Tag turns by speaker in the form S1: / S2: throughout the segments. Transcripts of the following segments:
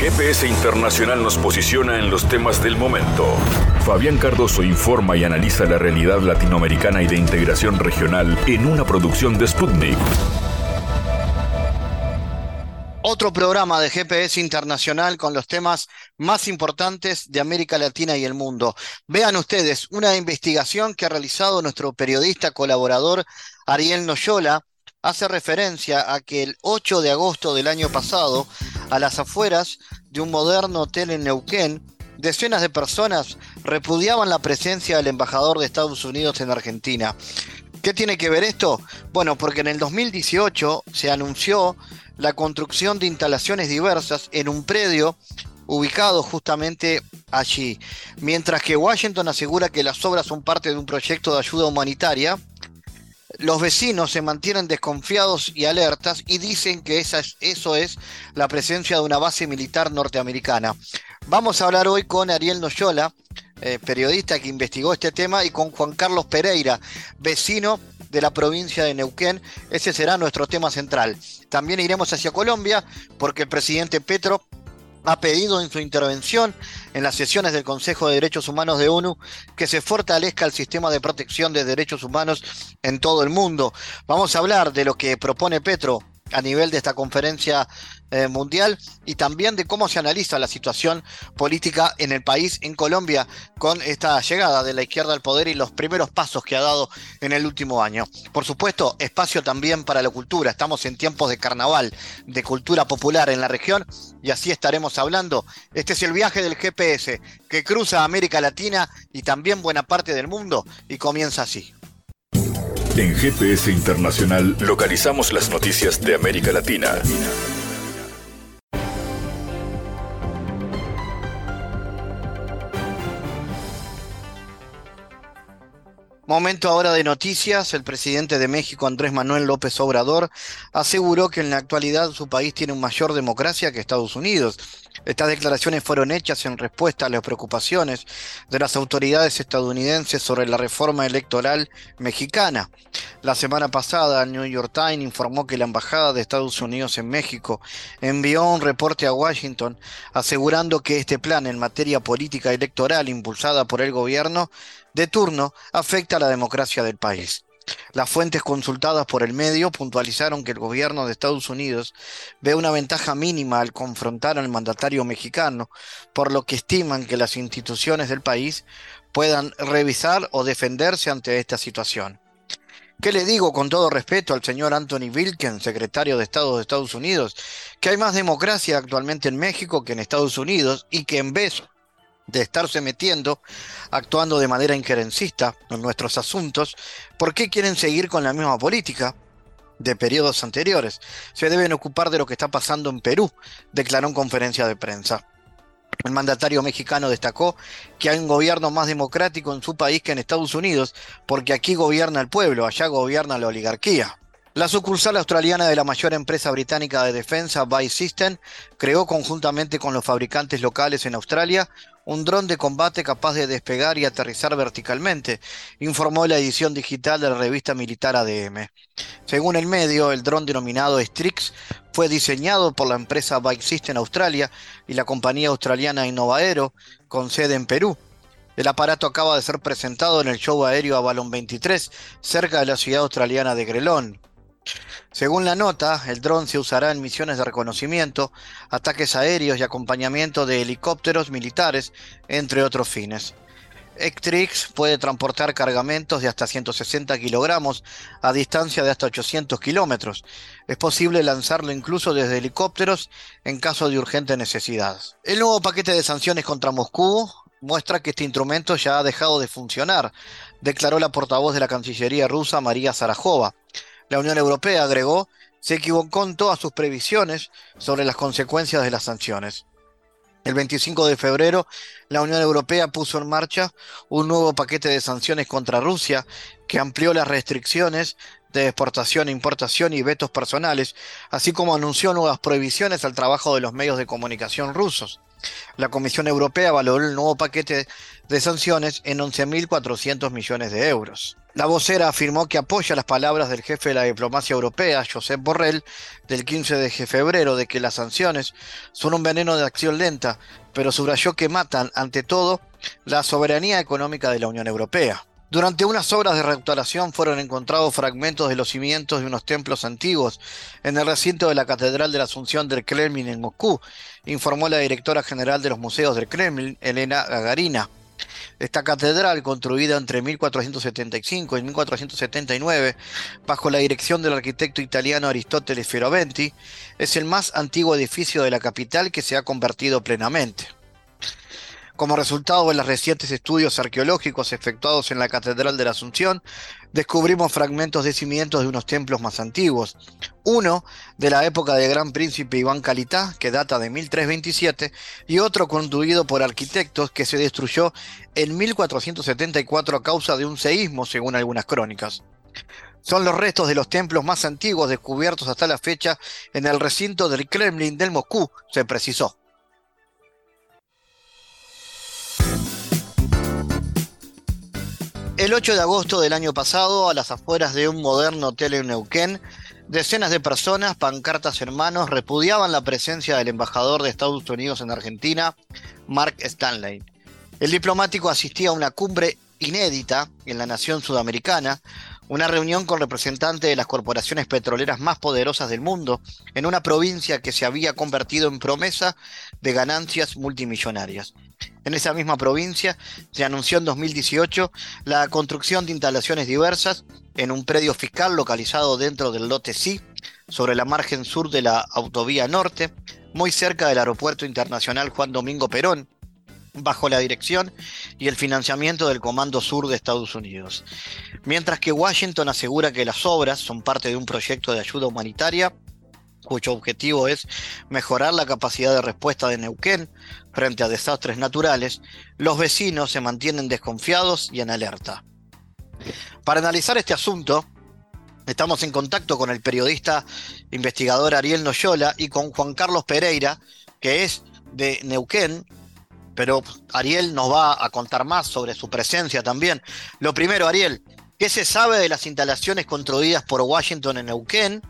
S1: GPS Internacional nos posiciona en los temas del momento. Fabián Cardoso informa y analiza la realidad latinoamericana y de integración regional en una producción de Sputnik.
S2: Otro programa de GPS Internacional con los temas más importantes de América Latina y el mundo. Vean ustedes una investigación que ha realizado nuestro periodista colaborador Ariel Noyola. Hace referencia a que el 8 de agosto del año pasado, a las afueras de un moderno hotel en Neuquén, decenas de personas repudiaban la presencia del embajador de Estados Unidos en Argentina. ¿Qué tiene que ver esto? Bueno, porque en el 2018 se anunció la construcción de instalaciones diversas en un predio ubicado justamente allí. Mientras que Washington asegura que las obras son parte de un proyecto de ayuda humanitaria, los vecinos se mantienen desconfiados y alertas y dicen que esa eso es la presencia de una base militar norteamericana. Vamos a hablar hoy con Ariel Noyola, eh, periodista que investigó este tema, y con Juan Carlos Pereira, vecino de la provincia de Neuquén. Ese será nuestro tema central. También iremos hacia Colombia porque el presidente Petro ha pedido en su intervención en las sesiones del Consejo de Derechos Humanos de ONU que se fortalezca el sistema de protección de derechos humanos en todo el mundo. Vamos a hablar de lo que propone Petro a nivel de esta conferencia eh, mundial y también de cómo se analiza la situación política en el país, en Colombia, con esta llegada de la izquierda al poder y los primeros pasos que ha dado en el último año. Por supuesto, espacio también para la cultura. Estamos en tiempos de carnaval, de cultura popular en la región y así estaremos hablando. Este es el viaje del GPS que cruza América Latina y también buena parte del mundo y comienza así.
S1: En GPS Internacional localizamos las noticias de América Latina.
S2: Momento ahora de noticias. El presidente de México, Andrés Manuel López Obrador, aseguró que en la actualidad su país tiene mayor democracia que Estados Unidos. Estas declaraciones fueron hechas en respuesta a las preocupaciones de las autoridades estadounidenses sobre la reforma electoral mexicana. La semana pasada, el New York Times informó que la Embajada de Estados Unidos en México envió un reporte a Washington asegurando que este plan en materia política electoral impulsada por el gobierno de turno afecta a la democracia del país. Las fuentes consultadas por el medio puntualizaron que el gobierno de Estados Unidos ve una ventaja mínima al confrontar al mandatario mexicano, por lo que estiman que las instituciones del país puedan revisar o defenderse ante esta situación. ¿Qué le digo con todo respeto al señor Anthony Wilken, secretario de Estado de Estados Unidos, que hay más democracia actualmente en México que en Estados Unidos y que en vez de estarse metiendo, actuando de manera injerencista en nuestros asuntos, ¿por qué quieren seguir con la misma política? de periodos anteriores. Se deben ocupar de lo que está pasando en Perú, declaró en conferencia de prensa. El mandatario mexicano destacó que hay un gobierno más democrático en su país que en Estados Unidos, porque aquí gobierna el pueblo, allá gobierna la oligarquía. La sucursal australiana de la mayor empresa británica de defensa, Vice System, creó conjuntamente con los fabricantes locales en Australia un dron de combate capaz de despegar y aterrizar verticalmente, informó la edición digital de la revista militar ADM. Según el medio, el dron denominado Strix fue diseñado por la empresa Bike System Australia y la compañía australiana Innovaero, con sede en Perú. El aparato acaba de ser presentado en el show aéreo Avalon 23, cerca de la ciudad australiana de Grelón. Según la nota, el dron se usará en misiones de reconocimiento, ataques aéreos y acompañamiento de helicópteros militares, entre otros fines. Ectrix puede transportar cargamentos de hasta 160 kilogramos a distancia de hasta 800 kilómetros. Es posible lanzarlo incluso desde helicópteros en caso de urgente necesidad. El nuevo paquete de sanciones contra Moscú muestra que este instrumento ya ha dejado de funcionar, declaró la portavoz de la Cancillería rusa María Zarajova. La Unión Europea, agregó, se equivocó en todas sus previsiones sobre las consecuencias de las sanciones. El 25 de febrero, la Unión Europea puso en marcha un nuevo paquete de sanciones contra Rusia que amplió las restricciones de exportación importación y vetos personales, así como anunció nuevas prohibiciones al trabajo de los medios de comunicación rusos. La Comisión Europea valoró el nuevo paquete de sanciones en 11.400 millones de euros. La vocera afirmó que apoya las palabras del jefe de la diplomacia europea, Josep Borrell, del 15 de febrero, de que las sanciones son un veneno de acción lenta, pero subrayó que matan, ante todo, la soberanía económica de la Unión Europea. Durante unas obras de restauración fueron encontrados fragmentos de los cimientos de unos templos antiguos en el recinto de la Catedral de la Asunción del Kremlin en Moscú, informó la directora general de los museos del Kremlin, Elena Gagarina. Esta catedral, construida entre 1475 y 1479, bajo la dirección del arquitecto italiano Aristóteles Fioraventi, es el más antiguo edificio de la capital que se ha convertido plenamente. Como resultado de los recientes estudios arqueológicos efectuados en la Catedral de la Asunción, descubrimos fragmentos de cimientos de unos templos más antiguos. Uno de la época del gran príncipe Iván Calitá, que data de 1327, y otro construido por arquitectos que se destruyó en 1474 a causa de un seísmo, según algunas crónicas. Son los restos de los templos más antiguos descubiertos hasta la fecha en el recinto del Kremlin del Moscú, se precisó. El 8 de agosto del año pasado, a las afueras de un moderno hotel en Neuquén, decenas de personas, pancartas hermanos, repudiaban la presencia del embajador de Estados Unidos en Argentina, Mark Stanley. El diplomático asistía a una cumbre inédita en la nación sudamericana, una reunión con representantes de las corporaciones petroleras más poderosas del mundo, en una provincia que se había convertido en promesa de ganancias multimillonarias. En esa misma provincia se anunció en 2018 la construcción de instalaciones diversas en un predio fiscal localizado dentro del lote C, sobre la margen sur de la autovía norte, muy cerca del Aeropuerto Internacional Juan Domingo Perón, bajo la dirección y el financiamiento del Comando Sur de Estados Unidos. Mientras que Washington asegura que las obras son parte de un proyecto de ayuda humanitaria cuyo objetivo es mejorar la capacidad de respuesta de Neuquén frente a desastres naturales, los vecinos se mantienen desconfiados y en alerta. Para analizar este asunto, estamos en contacto con el periodista investigador Ariel Noyola y con Juan Carlos Pereira, que es de Neuquén, pero Ariel nos va a contar más sobre su presencia también. Lo primero, Ariel, ¿qué se sabe de las instalaciones construidas por Washington en Neuquén?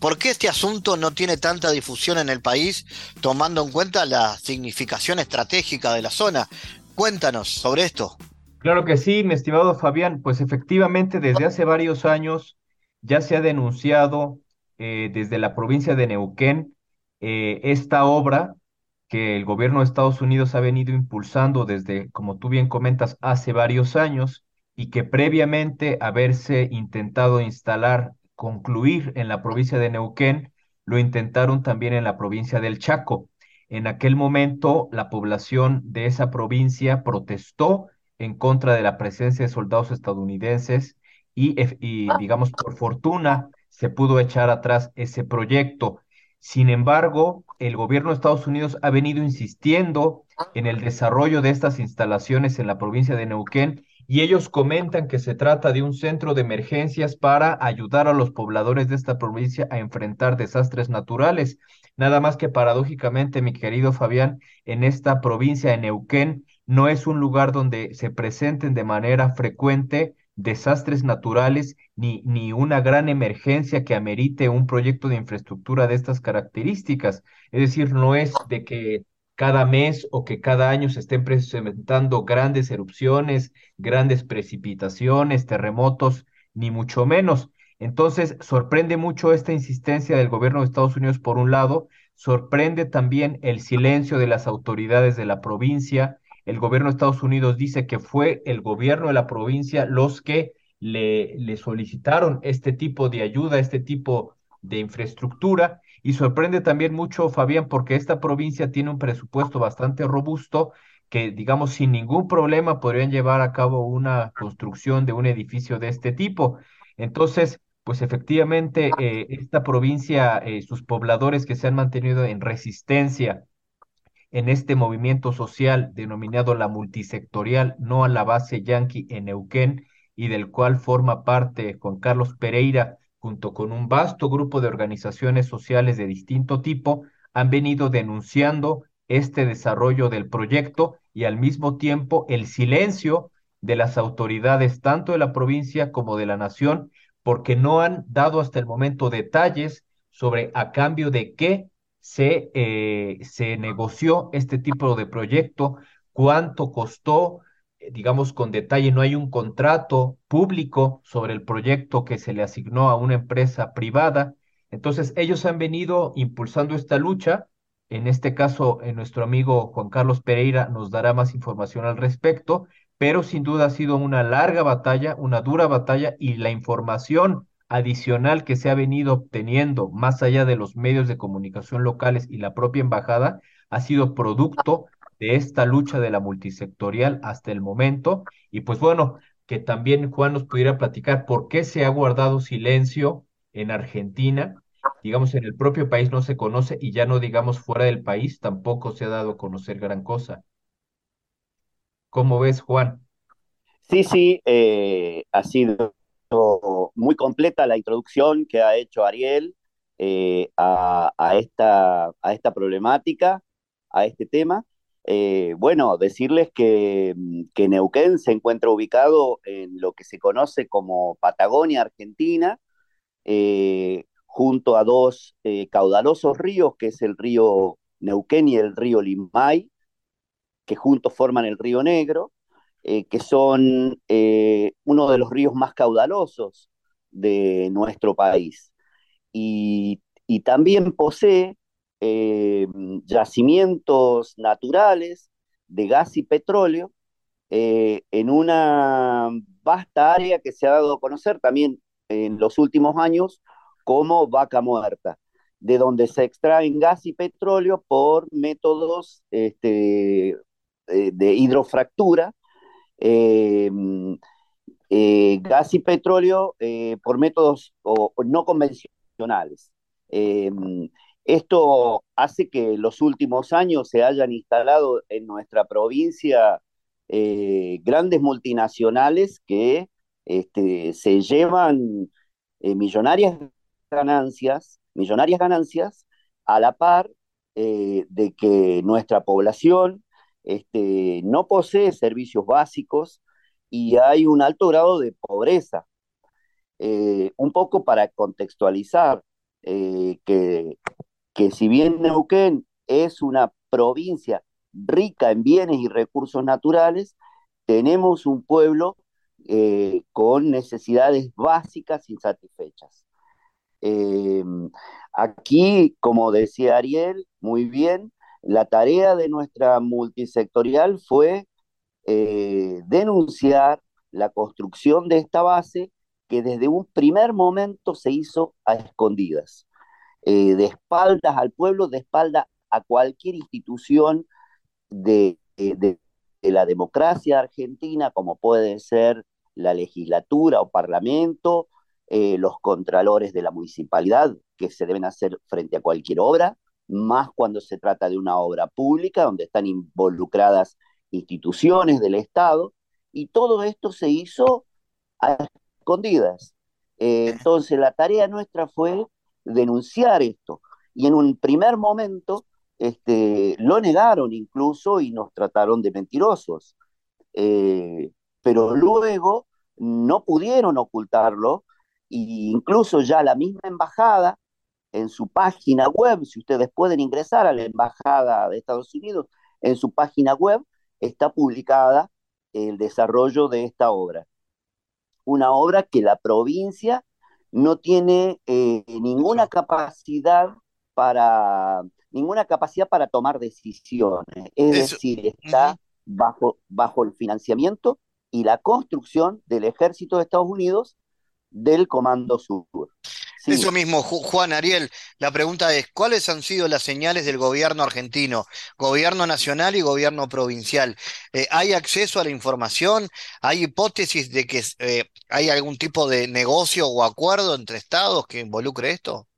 S2: ¿Por qué este asunto no tiene tanta difusión en el país, tomando en cuenta la significación estratégica de la zona? Cuéntanos sobre esto.
S3: Claro que sí, mi estimado Fabián. Pues efectivamente, desde hace varios años ya se ha denunciado eh, desde la provincia de Neuquén eh, esta obra que el gobierno de Estados Unidos ha venido impulsando desde, como tú bien comentas, hace varios años y que previamente haberse intentado instalar concluir en la provincia de Neuquén, lo intentaron también en la provincia del Chaco. En aquel momento, la población de esa provincia protestó en contra de la presencia de soldados estadounidenses y, y, digamos, por fortuna, se pudo echar atrás ese proyecto. Sin embargo, el gobierno de Estados Unidos ha venido insistiendo en el desarrollo de estas instalaciones en la provincia de Neuquén y ellos comentan que se trata de un centro de emergencias para ayudar a los pobladores de esta provincia a enfrentar desastres naturales. Nada más que paradójicamente, mi querido Fabián, en esta provincia de Neuquén no es un lugar donde se presenten de manera frecuente desastres naturales ni, ni una gran emergencia que amerite un proyecto de infraestructura de estas características. Es decir, no es de que cada mes o que cada año se estén presentando grandes erupciones, grandes precipitaciones, terremotos, ni mucho menos. Entonces, sorprende mucho esta insistencia del gobierno de Estados Unidos por un lado, sorprende también el silencio de las autoridades de la provincia. El gobierno de Estados Unidos dice que fue el gobierno de la provincia los que le, solicitaron este tipo de ayuda, este tipo de infraestructura y sorprende también mucho, Fabián, porque esta provincia tiene un presupuesto bastante robusto que, digamos, sin ningún problema podrían llevar a cabo una construcción de un edificio de este tipo. Entonces, pues efectivamente, eh, esta provincia, eh, sus pobladores que se han mantenido en resistencia en este movimiento social denominado la multisectorial, no a la base yanqui en Neuquén, y del cual forma parte Juan Carlos Pereira, junto con un vasto grupo de organizaciones sociales de distinto tipo, han venido denunciando este desarrollo del proyecto y al mismo tiempo el silencio de las autoridades tanto de la provincia como de la nación, porque no han dado hasta el momento detalles sobre a cambio de qué se, eh, se negoció este tipo de proyecto, cuánto costó, digamos con detalle, no hay un contrato público sobre el proyecto que se le asignó a una empresa privada. Entonces, ellos han venido impulsando esta lucha. En este caso, eh, nuestro amigo Juan Carlos Pereira nos dará más información al respecto, pero sin duda ha sido una larga batalla, una dura batalla y la información adicional que se ha venido obteniendo más allá de los medios de comunicación locales y la propia embajada ha sido producto de esta lucha de la multisectorial hasta el momento. Y pues bueno, que también Juan nos pudiera platicar por qué se ha guardado silencio en Argentina. Digamos, en el propio país no se conoce y ya no digamos fuera del país tampoco se ha dado a conocer gran cosa. ¿Cómo ves, Juan?
S4: Sí, sí, eh, ha sido muy completa la introducción que ha hecho Ariel eh, a, esta, a esta problemática, a este tema. Eh, bueno, decirles que, que, Neuquén se encuentra ubicado en lo que se conoce como Patagonia Argentina, junto a dos caudalosos ríos, que es el río Neuquén y el río Limay, que juntos forman el Río Negro, eh, que son eh, uno de los ríos más caudalosos de nuestro país. Y, también posee eh, yacimientos naturales de gas y petróleo en una vasta área que se ha dado a conocer también en los últimos años como vaca muerta de donde se extraen gas y petróleo por métodos este, eh, de hidrofractura, eh, eh, gas y petróleo por métodos no convencionales. Esto hace que los últimos años se hayan instalado en nuestra provincia grandes multinacionales que este, se llevan millonarias ganancias, millonarias ganancias a la par de que nuestra población este, no posee servicios básicos y hay un alto grado de pobreza. Eh, un poco para contextualizar eh, que, que si bien Neuquén es una provincia rica en bienes y recursos naturales, tenemos un pueblo eh, con necesidades básicas insatisfechas. aquí, como decía Ariel, muy bien, la tarea de nuestra multisectorial fue eh, denunciar la construcción de esta base que desde un primer momento se hizo a escondidas, eh, de espaldas al pueblo, de espaldas a cualquier institución de, de, la democracia argentina, como puede ser la legislatura o parlamento, eh, los contralores de la municipalidad, que se deben hacer frente a cualquier obra, más cuando se trata de una obra pública, donde están involucradas instituciones del Estado, y todo esto se hizo a escondidas. Eh, entonces, la tarea nuestra fue denunciar esto, y en un primer momento este, lo negaron incluso y nos trataron de mentirosos, eh, pero luego no pudieron ocultarlo, e incluso ya la misma embajada en su página web, si ustedes pueden ingresar a la Embajada de Estados Unidos, en su página web está publicada el desarrollo de esta obra. Una obra que la provincia no tiene eh, ninguna capacidad para ninguna capacidad para tomar decisiones. Es decir, está bajo, bajo el financiamiento y la construcción del ejército de Estados Unidos del Comando Sur.
S2: Eso mismo, Juan Ariel, la pregunta es, ¿cuáles han sido las señales del gobierno argentino, gobierno nacional y gobierno provincial? Eh, ¿Hay acceso a la información? ¿Hay hipótesis de que eh, hay algún tipo de negocio o acuerdo entre estados que involucre esto?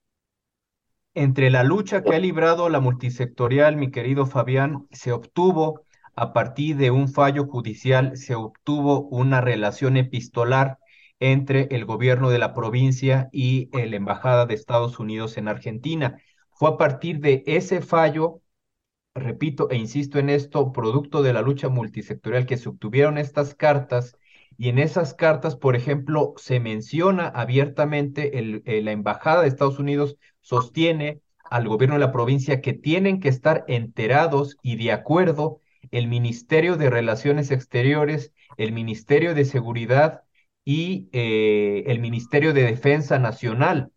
S3: Entre la lucha que ha librado la multisectorial, mi querido Fabián, se obtuvo a partir de un fallo judicial, se obtuvo una relación epistolar entre el gobierno de la provincia y la Embajada de Estados Unidos en Argentina. Fue a partir de ese fallo repito e insisto en esto, producto de la lucha multisectorial que se obtuvieron estas cartas y en esas cartas, por ejemplo, se menciona abiertamente, el, eh, la Embajada de Estados Unidos sostiene al gobierno de la provincia que tienen que estar enterados y de acuerdo el Ministerio de Relaciones Exteriores, el Ministerio de Seguridad y eh, el Ministerio de Defensa Nacional.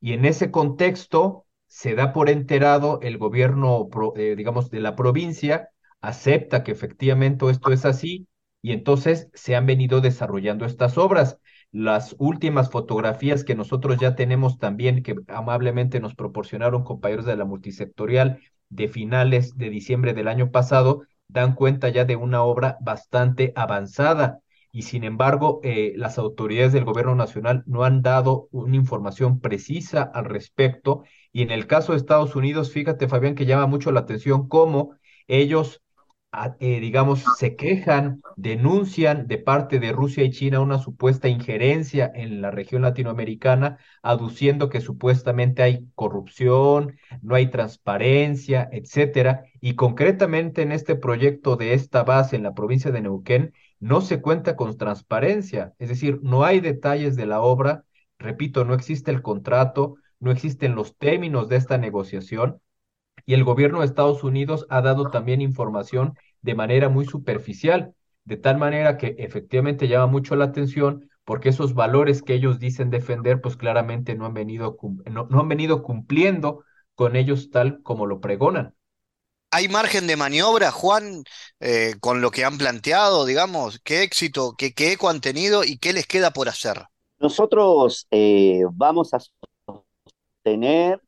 S3: Y en ese contexto se da por enterado el gobierno, eh, digamos, de la provincia, acepta que efectivamente esto es así y entonces se han venido desarrollando estas obras. Las últimas fotografías que nosotros ya tenemos también, que amablemente nos proporcionaron compañeros de la multisectorial de finales de diciembre del año pasado, dan cuenta ya de una obra bastante avanzada y sin embargo eh, las autoridades del gobierno nacional no han dado una información precisa al respecto y en el caso de Estados Unidos, fíjate Fabián que llama mucho la atención cómo ellos eh, digamos, se quejan, denuncian de parte de Rusia y China una supuesta injerencia en la región latinoamericana, aduciendo que supuestamente hay corrupción, no hay transparencia, etcétera. Y concretamente en este proyecto de esta base en la provincia de Neuquén, no se cuenta con transparencia, es decir, no hay detalles de la obra, repito, no existe el contrato, no existen los términos de esta negociación. Y el gobierno de Estados Unidos ha dado también información de manera muy superficial, de tal manera que efectivamente llama mucho la atención porque esos valores que ellos dicen defender, pues claramente no han venido, no, han venido cumpliendo con ellos tal como lo pregonan.
S2: ¿Hay margen de maniobra, Juan, eh, con lo que han planteado, digamos? ¿Qué éxito, qué, eco han tenido y qué les queda por hacer?
S4: Nosotros eh, vamos a sostener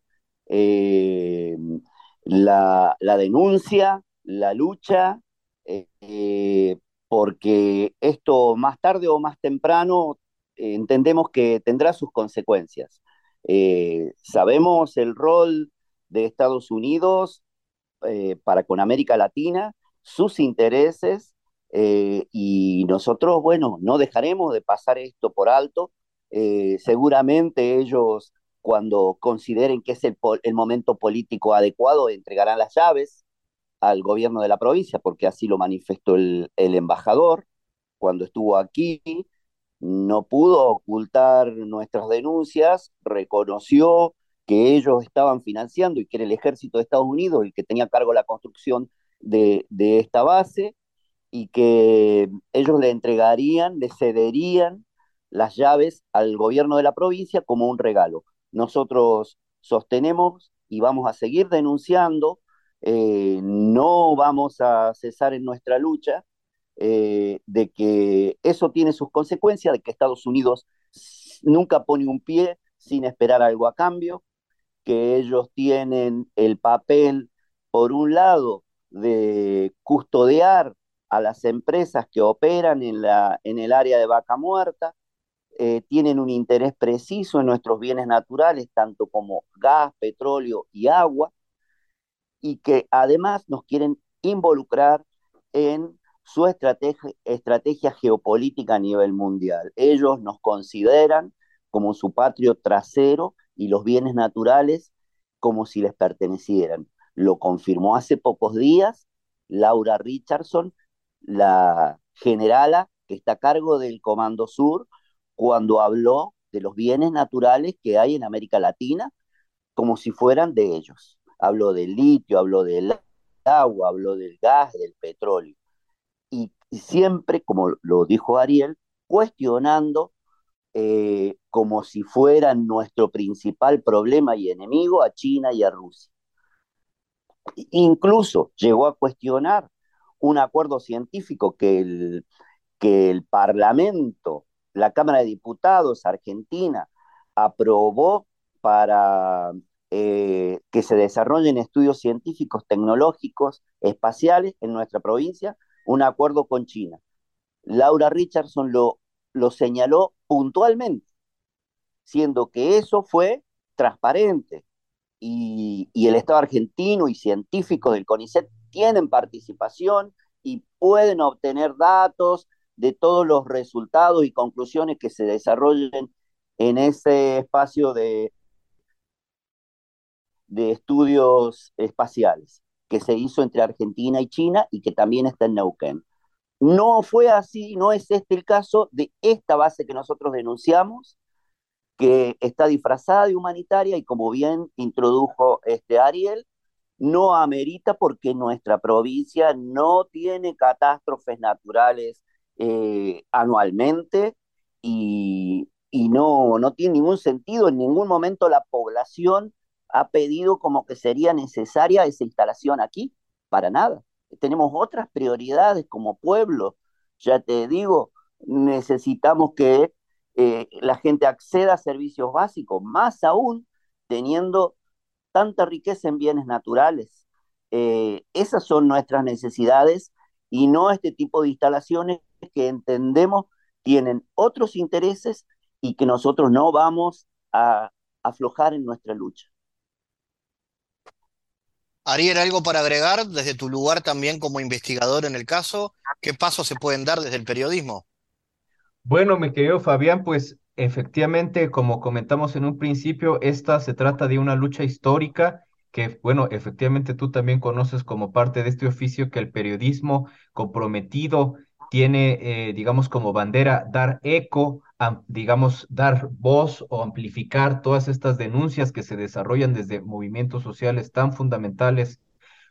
S4: eh, la, denuncia, la lucha, eh, porque esto más tarde o más temprano entendemos que tendrá sus consecuencias. Sabemos el rol de Estados Unidos para con América Latina, sus intereses, y nosotros, bueno, no dejaremos de pasar esto por alto. seguramente ellos cuando consideren que es el, momento político adecuado, entregarán las llaves al gobierno de la provincia, porque así lo manifestó el, embajador cuando estuvo aquí, no pudo ocultar nuestras denuncias, reconoció que ellos estaban financiando y que era el ejército de Estados Unidos el que tenía a cargo la construcción de, esta base y que ellos le entregarían, le cederían las llaves al gobierno de la provincia como un regalo. Nosotros sostenemos y vamos a seguir denunciando, eh, no vamos a cesar en nuestra lucha, eh, de que eso tiene sus consecuencias, de que Estados Unidos nunca pone un pie sin esperar algo a cambio, que ellos tienen el papel, por un lado, de custodiar a las empresas que operan en, la, en el área de vaca muerta, eh, tienen un interés preciso en nuestros bienes naturales, tanto como gas, petróleo y agua, y que además nos quieren involucrar en su estrategia, estrategia geopolítica a nivel mundial. Ellos nos consideran como su patrio trasero y los bienes naturales como si les pertenecieran. Lo confirmó hace pocos días Laura Richardson, la generala que está a cargo del Comando Sur, cuando habló de los bienes naturales que hay en América Latina como si fueran de ellos. Habló del litio, habló del agua, habló del gas, del petróleo. Y, siempre, como lo dijo Ariel, cuestionando eh, como si fueran nuestro principal problema y enemigo a China y a Rusia. Incluso llegó a cuestionar un acuerdo científico que el, que el Parlamento la Cámara de Diputados argentina aprobó para eh, que se desarrollen estudios científicos, tecnológicos, espaciales en nuestra provincia, un acuerdo con China. Laura Richardson lo, lo señaló puntualmente, siendo que eso fue transparente y, el Estado argentino y científicos del CONICET tienen participación y pueden obtener datos de todos los resultados y conclusiones que se desarrollen en ese espacio de, de estudios espaciales. que se hizo entre Argentina y China y que también está en Neuquén. No fue así, no es este el caso de esta base que nosotros denunciamos, que está disfrazada de humanitaria y como bien introdujo este Ariel, no amerita porque nuestra provincia no tiene catástrofes naturales eh, anualmente y, y no, no tiene ningún sentido. En ningún momento la población ha pedido como que sería necesaria esa instalación aquí, para nada. Tenemos otras prioridades como pueblo. Ya te digo, necesitamos que eh, la gente acceda a servicios básicos, más aún teniendo tanta riqueza en bienes naturales. Eh, esas son nuestras necesidades y no este tipo de instalaciones que entendemos tienen otros intereses y que nosotros no vamos a aflojar en nuestra lucha.
S2: Ariel, ¿algo para agregar desde tu lugar también como investigador en el caso? ¿Qué pasos se pueden dar desde el periodismo?
S3: Bueno, mi querido Fabián, pues efectivamente, como comentamos en un principio, esta se trata de una lucha histórica que, bueno, efectivamente tú también conoces como parte de este oficio que el periodismo comprometido tiene, eh, digamos, como bandera dar eco, digamos, dar voz o amplificar todas estas denuncias que se desarrollan desde movimientos sociales tan fundamentales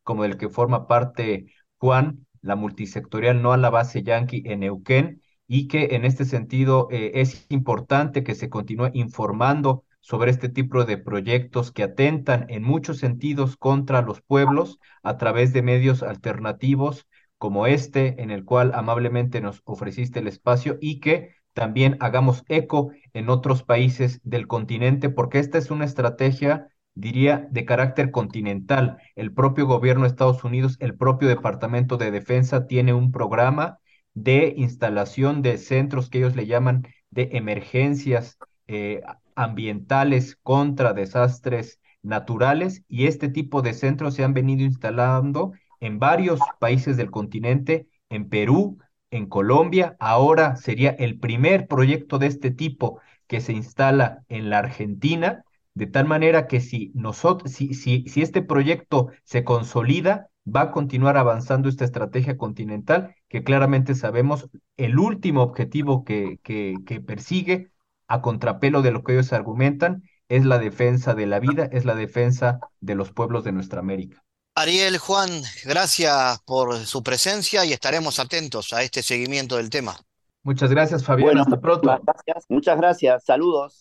S3: como el que forma parte Juan, la multisectorial no a la base yanqui en Neuquén, y que en este sentido eh, es importante que se continúe informando sobre este tipo de proyectos que atentan en muchos sentidos contra los pueblos a través de medios alternativos como este, en el cual amablemente nos ofreciste el espacio y que también hagamos eco en otros países del continente, porque esta es una estrategia, diría, de carácter continental. El propio gobierno de Estados Unidos, el propio Departamento de Defensa tiene un programa de instalación de centros que ellos le llaman de emergencias eh, ambientales contra desastres naturales y este tipo de centros se han venido instalando en varios países del continente, en Perú, en Colombia, ahora sería el primer proyecto de este tipo que se instala en la Argentina, de tal manera que si, nosotros, si, si, si este proyecto se consolida, va a continuar avanzando esta estrategia continental que claramente sabemos el último objetivo que, que, que persigue, a contrapelo de lo que ellos argumentan, es la defensa de la vida, es la defensa de los pueblos de nuestra América.
S2: Ariel, Juan, gracias por su presencia y estaremos atentos a este seguimiento del tema.
S3: Muchas gracias, Fabián. Hasta pronto.
S4: Gracias. Muchas gracias. Saludos.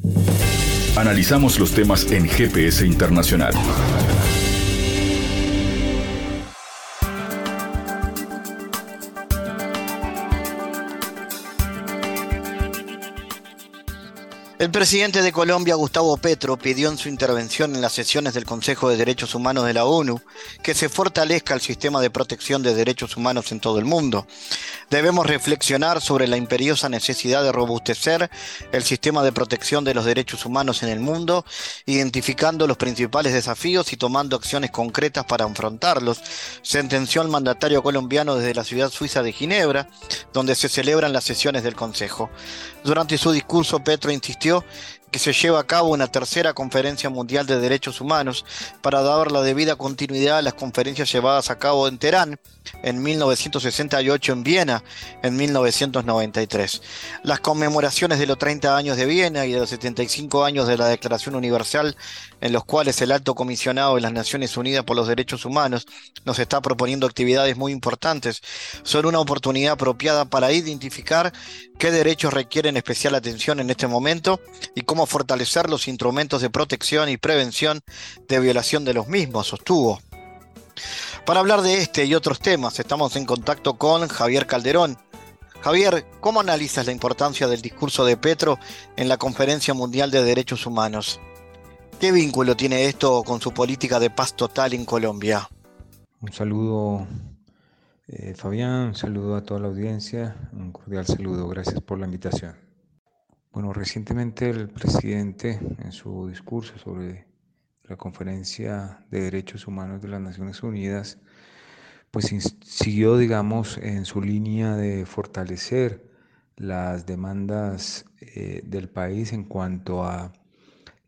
S1: Analizamos los temas en GPS Internacional.
S2: El presidente de Colombia, Gustavo Petro, pidió en su intervención en las sesiones del Consejo de Derechos Humanos de la ONU que se fortalezca el sistema de protección de derechos humanos en todo el mundo. Debemos reflexionar sobre la imperiosa necesidad de robustecer el sistema de protección de los derechos humanos en el mundo, identificando los principales desafíos y tomando acciones concretas para afrontarlos, sentenció el mandatario colombiano desde la ciudad suiza de Ginebra, donde se celebran las sesiones del Consejo. Durante su discurso, Petro insistió partido que se lleva a cabo una tercera conferencia mundial de derechos humanos para dar la debida continuidad a las conferencias llevadas a cabo en Teherán en 1968 en Viena en 1993. Las conmemoraciones de los 30 años de Viena y de los 75 años de la Declaración Universal en los cuales el alto comisionado de las Naciones Unidas por los Derechos Humanos nos está proponiendo actividades muy importantes, son una oportunidad apropiada para identificar qué derechos requieren especial atención en este momento y cómo fortalecer los instrumentos de protección y prevención de violación de los mismos, sostuvo. Para hablar de este y otros temas, estamos en contacto con Javier Calderón. Javier, ¿cómo analizas la importancia del discurso de Petro en la Conferencia Mundial de Derechos Humanos? ¿Qué vínculo tiene esto con su política de paz total en Colombia?
S5: Un saludo, eh, Fabián, un saludo a toda la audiencia, un cordial saludo, gracias por la invitación. Bueno, recientemente el presidente en su discurso sobre la Conferencia de Derechos Humanos de las Naciones Unidas, pues siguió, digamos, en su línea de fortalecer las demandas eh, del país en cuanto a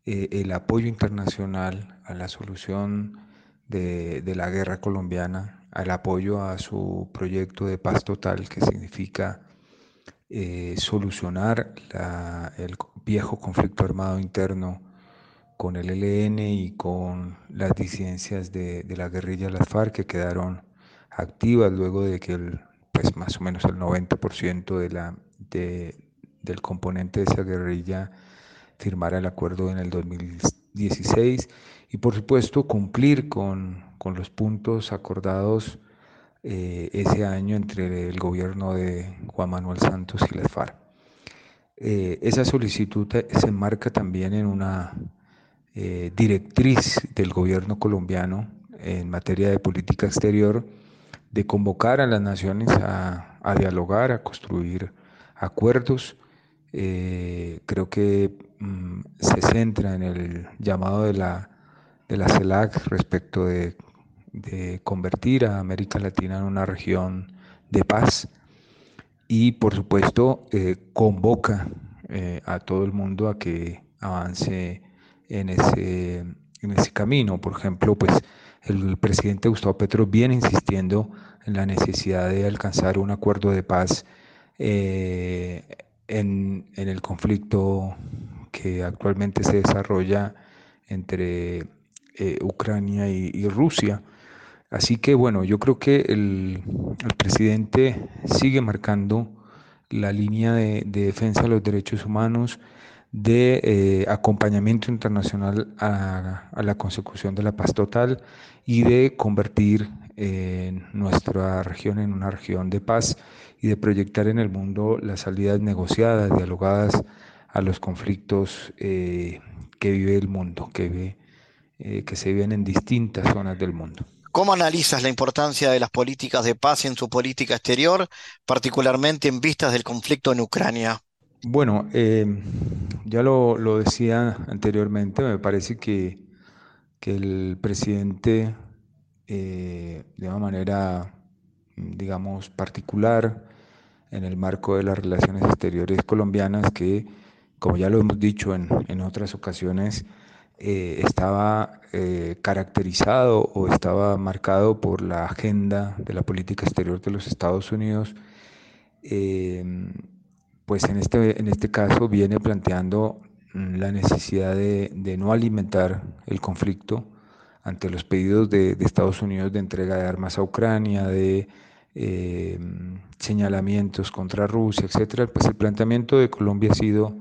S5: eh, el apoyo internacional a la solución de, la guerra colombiana, al apoyo a su proyecto de paz total, que significa eh, solucionar el viejo conflicto armado interno con el ELN y con las disidencias de, la guerrilla las FARC que quedaron activas luego de que el, pues más o menos el 90% de la, del componente de esa guerrilla firmara el acuerdo en el 2016 y por supuesto cumplir con, con los puntos acordados eh, ese año entre el gobierno de Juan Manuel Santos y las FARC. Eh, esa solicitud se enmarca también en una eh, directriz del gobierno colombiano en materia de política exterior de convocar a las naciones a, dialogar, a construir acuerdos. Eh, creo que mm, se centra en el llamado de la, de la CELAC respecto de, convertir a América Latina en una región de paz y por supuesto eh, convoca a todo el mundo a que avance en ese, en ese camino. Por ejemplo, pues el presidente Gustavo Petro viene insistiendo en la necesidad de alcanzar un acuerdo de paz eh, en, en, el conflicto que actualmente se desarrolla entre eh, Ucrania y, Rusia. Así que bueno, yo creo que el, presidente sigue marcando la línea de, de defensa de los derechos humanos, de eh, acompañamiento internacional a, la consecución de la paz total y de convertir eh, nuestra región en una región de paz y de proyectar en el mundo las salidas negociadas, dialogadas a los conflictos eh, que vive el mundo, que, que se viven en distintas zonas del mundo.
S2: ¿Cómo analizas la importancia de las políticas de paz en su política exterior, particularmente en vistas del conflicto en Ucrania?
S5: Bueno, em, ya lo, decía anteriormente, me parece que, el presidente, eh, de una manera, digamos, particular, en el marco de las relaciones exteriores colombianas, que, como ya lo hemos dicho en, otras ocasiones, eh, estaba eh, caracterizado o estaba marcado por la agenda de la política exterior de los Estados Unidos em, pues en este, en este caso viene planteando mm, la necesidad de, no alimentar el conflicto ante los pedidos de, Estados Unidos de entrega de armas a Ucrania, de eh, señalamientos contra Rusia, etcétera, pues el planteamiento de Colombia ha sido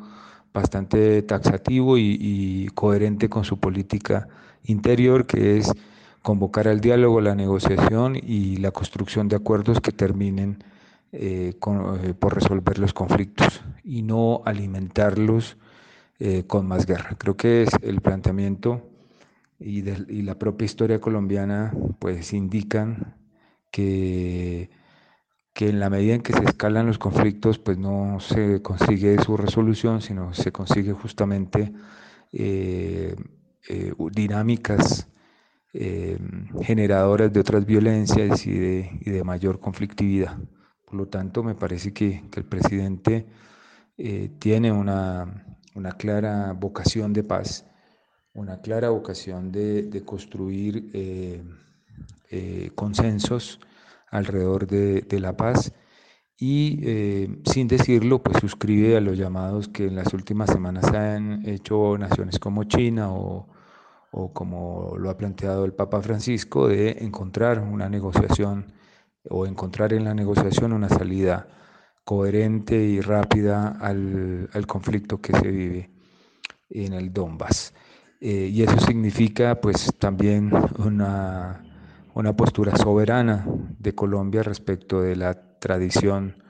S5: bastante taxativo y, y, coherente con su política interior, que es convocar al diálogo, la negociación y la construcción de acuerdos que terminen eh, eh, por resolver los conflictos y no alimentarlos eh, con más guerra. Creo que es el planteamiento y, la propia historia colombiana pues indican que, que en la medida en que se escalan los conflictos pues no se consigue su resolución, sino se consigue justamente dinámicas generadoras de otras violencias y de mayor conflictividad. Por lo tanto, me parece que, el presidente eh, tiene una, clara vocación de paz, una clara vocación de, construir eh, eh, consensos alrededor de, la paz y sin decirlo, pues suscribe a los llamados que en las últimas semanas han hecho naciones como China o, o como lo ha planteado el Papa Francisco, de encontrar una negociación o encontrar en la negociación una salida coherente y rápida al, conflicto que se vive en el Donbass. Eh, y eso significa pues también una, una, postura soberana de Colombia respecto de la tradición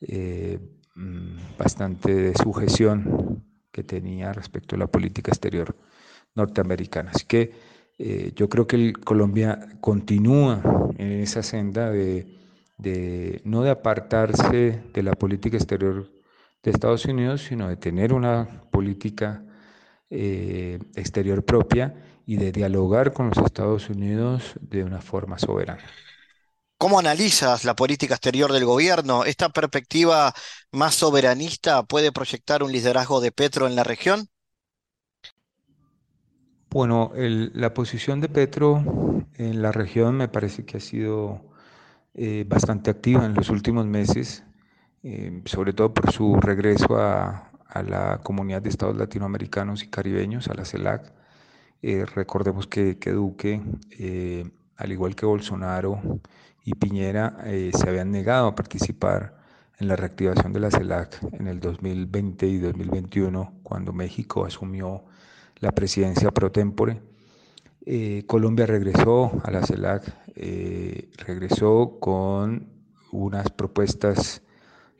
S5: eh, mm, bastante de sujeción que tenía respecto a la política exterior norteamericana. Así que eh, yo creo que Colombia continúa en esa senda de, no de apartarse de la política exterior de Estados Unidos, sino de tener una política eh, exterior propia y de dialogar con los Estados Unidos de una forma soberana.
S2: ¿Cómo analizas la política exterior del gobierno? ¿Esta perspectiva más soberanista puede proyectar un liderazgo de Petro en la región?
S5: Bueno, la posición de Petro en la región me parece que ha sido eh, bastante activa en los últimos meses, eh, sobre todo por su regreso a, la comunidad de estados latinoamericanos y caribeños, a la CELAC. Eh, recordemos que, que Duque, al igual que Bolsonaro y Piñera, se habían negado a participar en la reactivación de la CELAC en el 2020 y 2021, cuando México asumió la presidencia pro tempore. Eh, Colombia regresó a la CELAC, eh, regresó con unas propuestas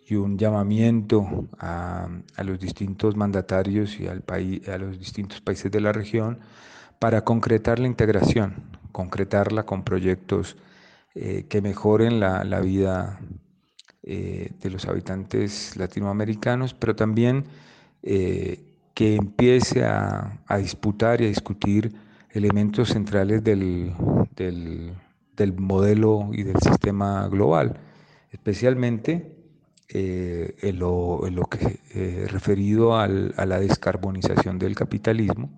S5: y un llamamiento a, los distintos mandatarios y al país, a los distintos países de la región para concretar la integración, concretarla con proyectos eh, que mejoren la, la vida de los habitantes latinoamericanos, pero también que empiece a, disputar y a discutir elementos centrales del, modelo y del sistema global, especialmente eh, en, lo, que eh, referido a la descarbonización del capitalismo,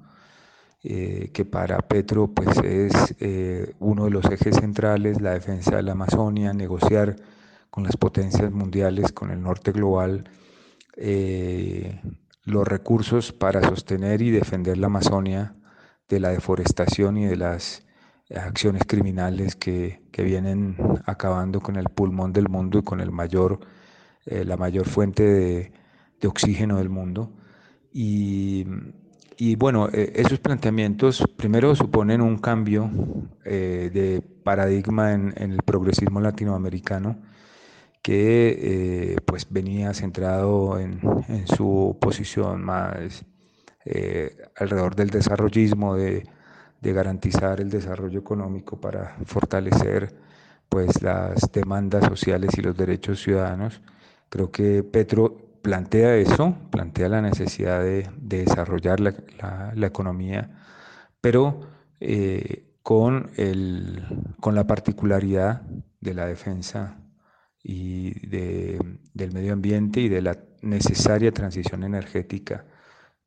S5: eh, que para Petro pues, es uno de los ejes centrales, la defensa de la Amazonia, negociar con las potencias mundiales, con el norte global, los recursos para sostener y defender la Amazonia de la deforestación y de las acciones criminales que, vienen acabando con el pulmón del mundo y con el mayor, eh, la mayor fuente de, oxígeno del mundo. Y, bueno, eh, esos planteamientos primero suponen un cambio eh, de paradigma en, el progresismo latinoamericano que eh, pues venía centrado en, su posición más eh, alrededor del desarrollismo, de, garantizar el desarrollo económico para fortalecer pues las demandas sociales y los derechos ciudadanos. Creo que Petro plantea eso, plantea la necesidad de, desarrollar la, economía, pero eh, con, el, con la particularidad de la defensa y de, del medio ambiente y de la necesaria transición energética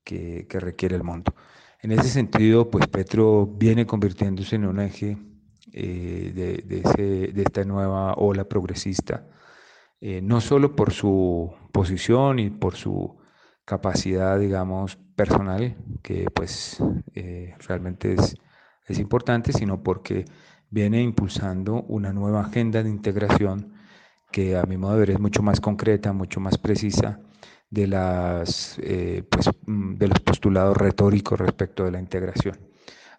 S5: que, requiere el mundo. En ese sentido, pues Petro viene convirtiéndose en un eje eh, de, de, esta nueva ola progresista, eh, no solo por su posición y por su capacidad, digamos, personal, que pues eh, realmente es, es importante, sino porque viene impulsando una nueva agenda de integración que a mi modo de ver es mucho más concreta, mucho más precisa de, las, eh, pues, mm, de los postulados retóricos respecto de la integración.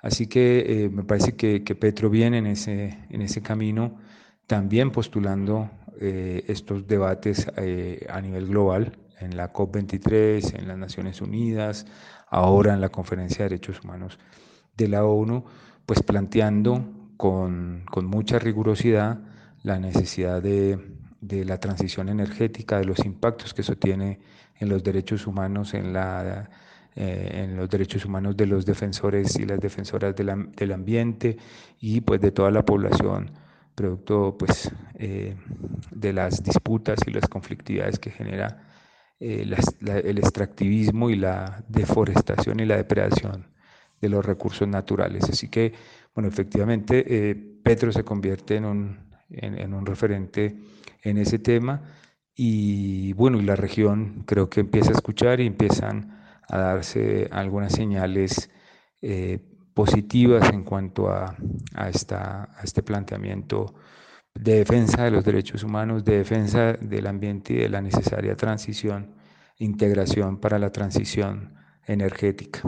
S5: Así que me parece que, Petro viene en ese, en ese camino, también postulando eh, estos debates a nivel global, en la COP23, en las Naciones Unidas, ahora en la Conferencia de Derechos Humanos de la ONU, pues planteando con, con mucha rigurosidad la necesidad de, de la transición energética, de los impactos que eso tiene en los derechos humanos, en, la, eh, en los derechos humanos de los defensores y las defensoras del ambiente y pues de toda la población, producto pues eh, de las disputas y las conflictividades que genera eh, el extractivismo y la deforestación y la depredación de los recursos naturales. Así que, bueno, efectivamente, Petro se convierte en un, en un referente en ese tema y bueno, y la región creo que empieza a escuchar y empiezan a darse algunas señales eh, positivas en cuanto a, a, esta, a este planteamiento de defensa de los derechos humanos, de defensa del ambiente y de la necesaria transición, integración para la transición energética.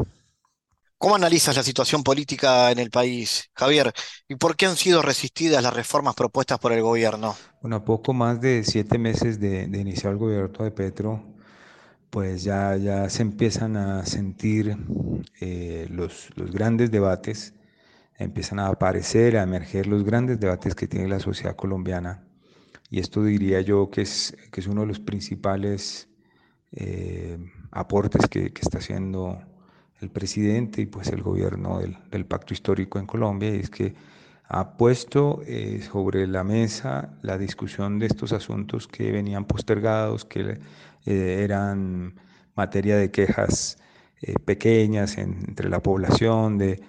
S2: ¿Cómo analizas la situación política en el país, Javier? ¿Y por qué han sido resistidas las reformas propuestas por el gobierno?
S5: Bueno, a poco más de siete meses de, iniciar el gobierno de Petro, pues ya, ya se empiezan a sentir eh, los, los grandes debates, empiezan a aparecer, a emerger los grandes debates que tiene la sociedad colombiana. Y esto diría yo que es, que es uno de los principales eh, aportes que, que está haciendo el presidente y pues el gobierno del, pacto histórico en Colombia, es que ha puesto eh, sobre la mesa la discusión de estos asuntos que venían postergados, que eh, eran materia de quejas eh, pequeñas entre la población, de,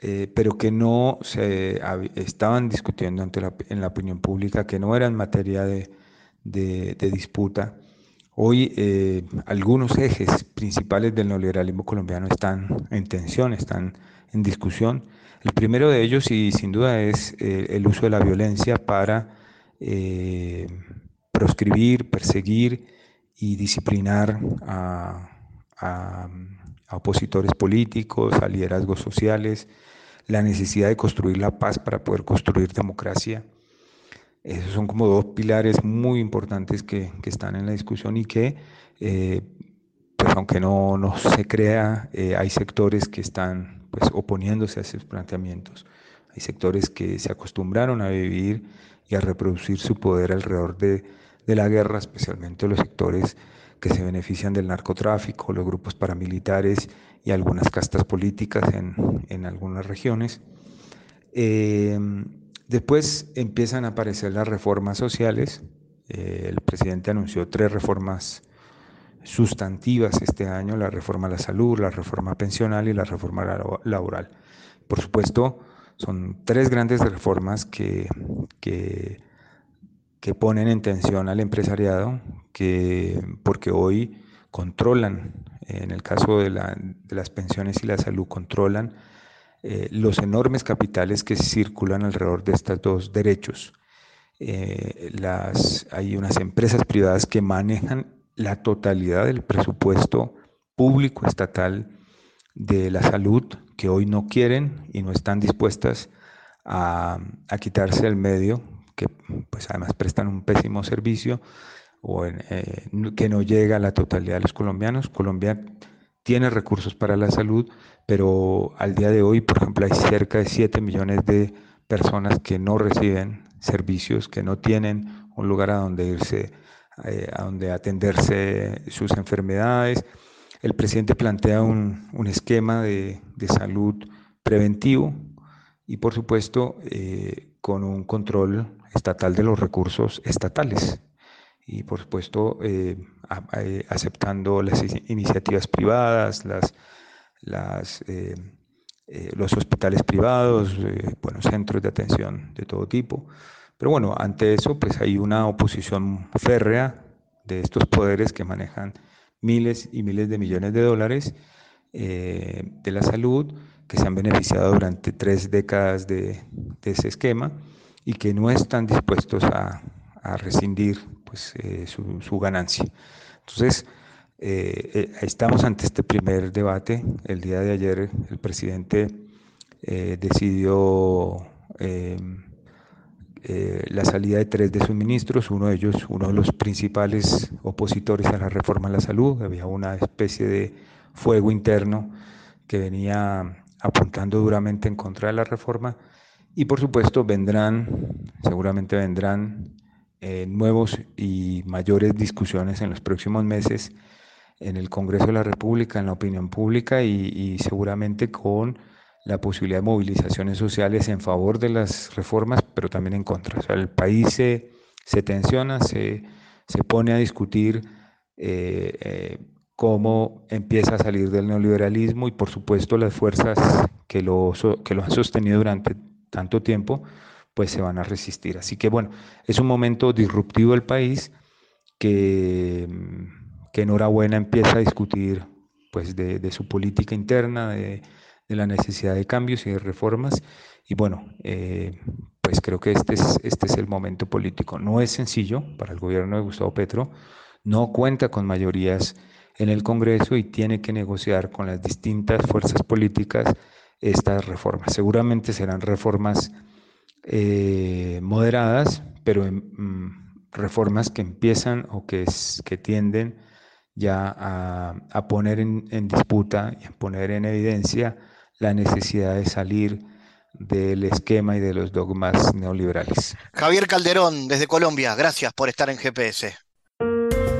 S5: eh, pero que no se estaban discutiendo ante en la opinión pública, que no eran materia de, disputa. Hoy eh, algunos ejes principales del neoliberalismo colombiano están en tensión, están en discusión. El primero de ellos, y sin duda, es eh, el uso de la violencia para proscribir, perseguir y disciplinar a, a opositores políticos, a liderazgos sociales, la necesidad de construir la paz para poder construir democracia. Esos son como dos pilares muy importantes que, están en la discusión y que, eh, pues aunque no, se crea, eh, hay sectores que están pues, oponiéndose a esos planteamientos. Hay sectores que se acostumbraron a vivir y a reproducir su poder alrededor de, de la guerra, especialmente los sectores que se benefician del narcotráfico, los grupos paramilitares y algunas castas políticas en, algunas regiones. Eh, después empiezan a aparecer las reformas sociales. Eh, el presidente anunció tres reformas sustantivas este año, la reforma a la salud, la reforma pensional y la reforma laboral. Por supuesto, son tres grandes reformas que, que, que ponen en tensión al empresariado, que, porque hoy controlan, en el caso de, las pensiones y la salud, controlan eh, los enormes capitales que circulan alrededor de estos dos derechos. Eh, las, hay unas empresas privadas que manejan la totalidad del presupuesto público estatal de la salud que hoy no quieren y no están dispuestas a, quitarse el medio, que pues además prestan un pésimo servicio o eh, que no llega a la totalidad de los colombianos. Colombia tiene recursos para la salud, pero al día de hoy, por ejemplo, hay cerca de 7 millones de personas que no reciben servicios, que no tienen un lugar a donde irse, eh, a donde atenderse sus enfermedades. El presidente plantea un, un esquema de, de, salud preventivo y, por supuesto, eh, con un control estatal de los recursos estatales y por supuesto eh, eh, aceptando las iniciativas privadas, las, las, eh, los hospitales privados, bueno, centros de atención de todo tipo. Pero bueno, ante eso pues hay una oposición férrea de estos poderes que manejan miles y miles de millones de dólares de la salud, que se han beneficiado durante tres décadas de, ese esquema y que no están dispuestos a, a rescindir pues, eh, su, ganancia. Entonces, eh, eh, estamos ante este primer debate. El día de ayer el presidente decidió la salida de tres de sus ministros, uno de ellos, uno de los principales opositores a la reforma a la salud. Había una especie de fuego interno que venía apuntando duramente en contra de la reforma. Y por supuesto vendrán, seguramente vendrán eh, nuevos y mayores discusiones en los próximos meses en el Congreso de la República, en la opinión pública y, seguramente con la posibilidad de movilizaciones sociales en favor de las reformas, pero también en contra. O sea, el país se, se tensiona, se, se, pone a discutir eh, eh, cómo empieza a salir del neoliberalismo y por supuesto las fuerzas que lo, que lo han sostenido durante tanto tiempo pues se van a resistir. Así que bueno, es un momento disruptivo del país que, que enhorabuena empieza a discutir pues de, su política interna, de, la necesidad de cambios y de reformas. Y bueno, eh, pues creo que este es, este es el momento político. No es sencillo para el gobierno de Gustavo Petro, no cuenta con mayorías en el Congreso y tiene que negociar con las distintas fuerzas políticas estas reformas. Seguramente serán reformas eh, moderadas, pero mm, reformas que empiezan o que, que tienden ya a, poner en, disputa y a poner en evidencia la necesidad de salir del esquema y de los dogmas neoliberales.
S2: Javier Calderón, desde Colombia, gracias por estar en GPS.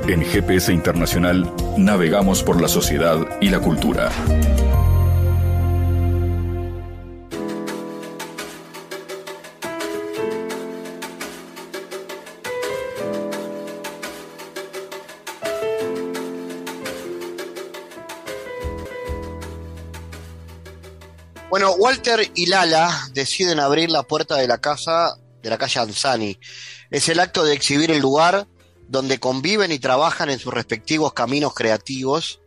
S1: En GPS Internacional navegamos por la sociedad y la cultura.
S6: Walter y Lala deciden abrir la puerta de la casa de la calle Anzani. Es el acto de exhibir el lugar donde conviven y trabajan en sus respectivos caminos creativos,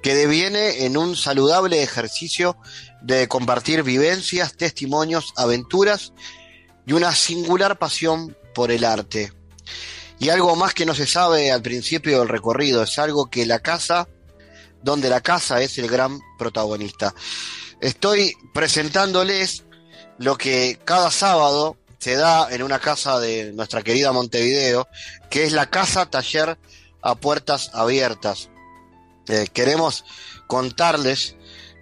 S6: que deviene en un saludable ejercicio de compartir vivencias, testimonios, aventuras y una singular pasión por el arte. Y algo más que no se sabe al principio del recorrido, es algo que la casa, donde la casa es el gran protagonista. Estoy presentándoles lo que cada sábado se da en una casa de nuestra querida Montevideo, que es la casa taller a puertas abiertas. Eh, queremos contarles